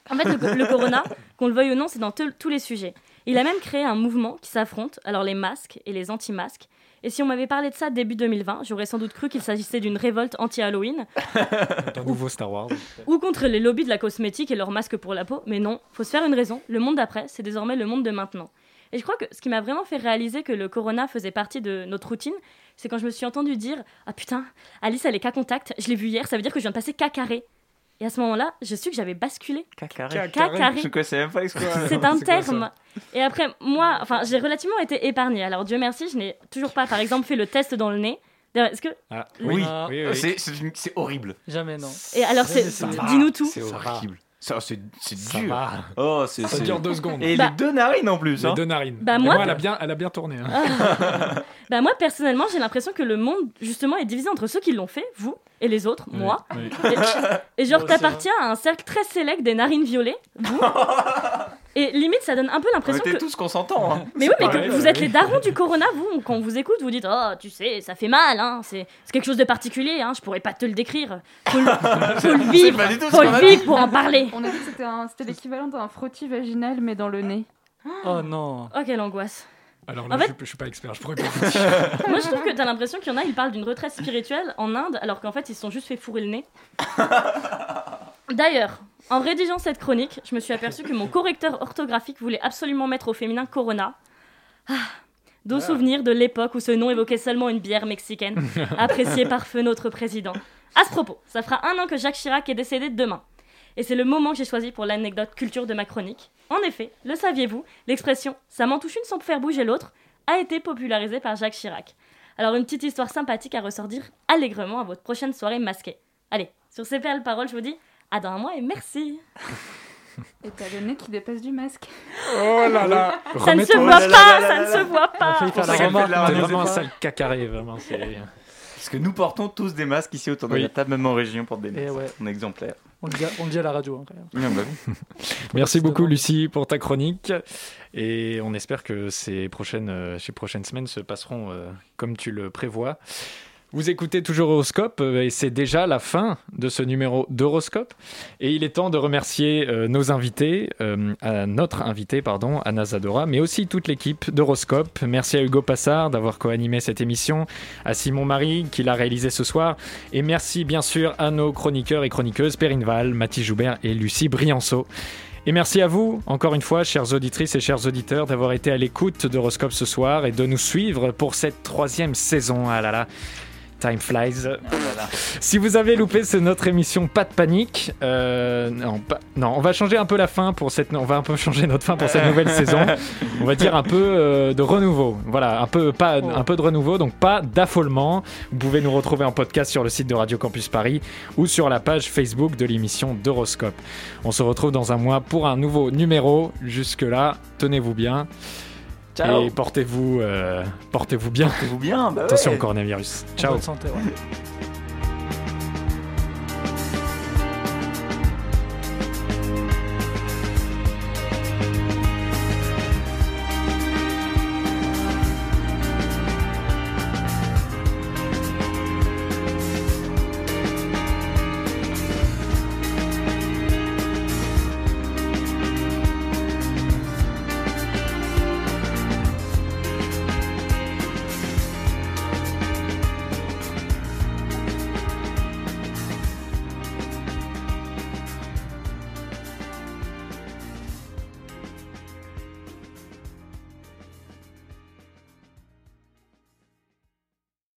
Speaker 17: En fait, le, le corona, qu'on le veuille ou non, c'est dans tous les sujets. Il a même créé un mouvement qui s'affronte, alors les masques et les anti-masques. Et si on m'avait parlé de ça début 2020, j'aurais sans doute cru qu'il s'agissait d'une révolte anti-Halloween
Speaker 3: Un nouveau Star Wars.
Speaker 17: ou contre les lobbies de la cosmétique et leurs masques pour la peau. Mais non, faut se faire une raison. Le monde d'après, c'est désormais le monde de maintenant. Et je crois que ce qui m'a vraiment fait réaliser que le corona faisait partie de notre routine, c'est quand je me suis entendu dire Ah putain, Alice, elle est cas contact, je l'ai vue hier, ça veut dire que je viens de passer cas carré. Et à ce moment-là, je su que j'avais basculé.
Speaker 4: Je connaissais même pas l'expression.
Speaker 17: C'est un terme. Et après, moi, enfin, j'ai relativement été épargnée. Alors, Dieu merci, je n'ai toujours pas, par exemple, fait le test dans le nez. Est-ce que.
Speaker 3: Ah,
Speaker 4: Oui,
Speaker 16: Ah,
Speaker 3: oui, oui.
Speaker 4: C'est- horrible.
Speaker 16: Jamais, non.
Speaker 17: Et alors. Dis-nous tout.
Speaker 4: C'est horrible. Ça, c'est c'est
Speaker 3: Ça
Speaker 4: dur.
Speaker 3: va.
Speaker 4: Oh, c'est
Speaker 3: Ça
Speaker 4: c'est-
Speaker 3: dure deux secondes.
Speaker 4: Et
Speaker 17: Bah-
Speaker 4: les deux narines en plus.
Speaker 3: Les
Speaker 4: hein.
Speaker 3: deux narines.
Speaker 17: Bah, moi-
Speaker 3: elle, a bien, elle a bien tourné. hein.
Speaker 17: Bah moi personnellement j'ai l'impression que le monde justement est divisé entre ceux qui l'ont fait, vous, et les autres, moi.
Speaker 3: Oui.
Speaker 17: Et, et genre
Speaker 16: Moi aussi,
Speaker 17: t'appartiens à un cercle très sélect des narines violées, vous. Et limite ça donne un peu
Speaker 4: On
Speaker 17: l'impression
Speaker 4: était
Speaker 17: que...
Speaker 4: tous consentants. hein.
Speaker 17: Mais oui mais que vous êtes les darons du corona, vous, quand on vous écoute, vous dites « Oh, tu sais, ça fait mal, hein, c'est c'est quelque chose de particulier, hein, je pourrais pas te le décrire. Faut le, faut le vivre,
Speaker 4: pas du tout ce
Speaker 17: faut
Speaker 4: qu'on
Speaker 17: le
Speaker 4: a
Speaker 17: vivre pour en parler. »
Speaker 12: On a dit que c'était un- c'était l'équivalent d'un frottis vaginal, mais dans le nez.
Speaker 16: Oh non.
Speaker 17: Oh quelle angoisse.
Speaker 3: Alors là,
Speaker 17: En fait-
Speaker 3: je, suis- je suis pas expert, je pourrais pas vous dire.
Speaker 17: Moi je trouve que t'as l'impression qu'il y en a, ils parlent d'une retraite spirituelle en Inde, alors qu'en fait ils se sont juste fait fourrer le nez. D'ailleurs, en rédigeant cette chronique, je me suis aperçu que mon correcteur orthographique voulait absolument mettre au féminin Corona. Ah, Doux souvenir de l'époque où ce nom évoquait seulement une bière mexicaine, appréciée par feu notre président. À ce propos, ça fera un an que Jacques Chirac est décédé demain. Et c'est le moment que j'ai choisi pour l'anecdote culture de ma chronique. En effet, le saviez-vous, l'expression ça m'en touche une sans faire bouger l'autre a été popularisée par Jacques Chirac. Alors une petite histoire sympathique à ressortir allègrement à votre prochaine soirée masquée. Allez, sur ces belles paroles, je vous dis à dans un mois et merci.
Speaker 12: Et t'as le nez qui dépasse du masque.
Speaker 3: Oh là là
Speaker 17: Ça ne se voit pas, ça ne se voit pas.
Speaker 3: Radio, vraiment un sale cacaré, vraiment.
Speaker 4: Parce que nous portons tous des masques ici autour de la table, même en région, pour des
Speaker 16: Eh
Speaker 4: masques.
Speaker 16: ouais.
Speaker 4: On est exemplaire.
Speaker 16: On le dit, à- on la radio. hein.
Speaker 3: Merci beaucoup Lucie pour ta chronique et on espère que ces prochaines, euh, ces prochaines semaines se passeront euh, comme tu le prévois. Vous écoutez toujours Horoscope euh, et c'est déjà la fin de ce numéro d'Horoscope et il est temps de remercier euh, nos invités, euh, notre invité pardon, Anna Zadora, mais aussi toute l'équipe d'Horoscope. Merci à Hugo Passard d'avoir co-animé cette émission, à Simon Marie qui l'a réalisé ce soir et merci bien sûr à nos chroniqueurs et chroniqueuses Perrine Val, Mathis Joubert et Lucie Brianceau. Et merci à vous, encore une fois, chères auditrices et chers auditeurs, d'avoir été à l'écoute d'Horoscope ce soir et de nous suivre pour cette troisième saison. Ah là là, time flies. Si vous avez loupé ce- notre émission, pas de panique. Euh, non, pas- non, on va changer un peu la fin pour cette. On va un peu changer notre fin pour cette nouvelle saison. On va dire un peu euh, de renouveau. Voilà, un peu pas un peu de renouveau, donc pas d'affolement. Vous pouvez nous retrouver en podcast sur le site de Radio Campus Paris ou sur la page Facebook de l'émission d'Horoscope. On se retrouve dans un mois pour un nouveau numéro. Jusque là, tenez-vous bien.
Speaker 4: Ciao.
Speaker 3: Et portez-vous, euh, portez-vous bien.
Speaker 4: Portez-vous bien, bah
Speaker 3: Attention
Speaker 4: ouais.
Speaker 3: au coronavirus.
Speaker 16: En
Speaker 3: Ciao.
Speaker 16: bonne santé, ouais.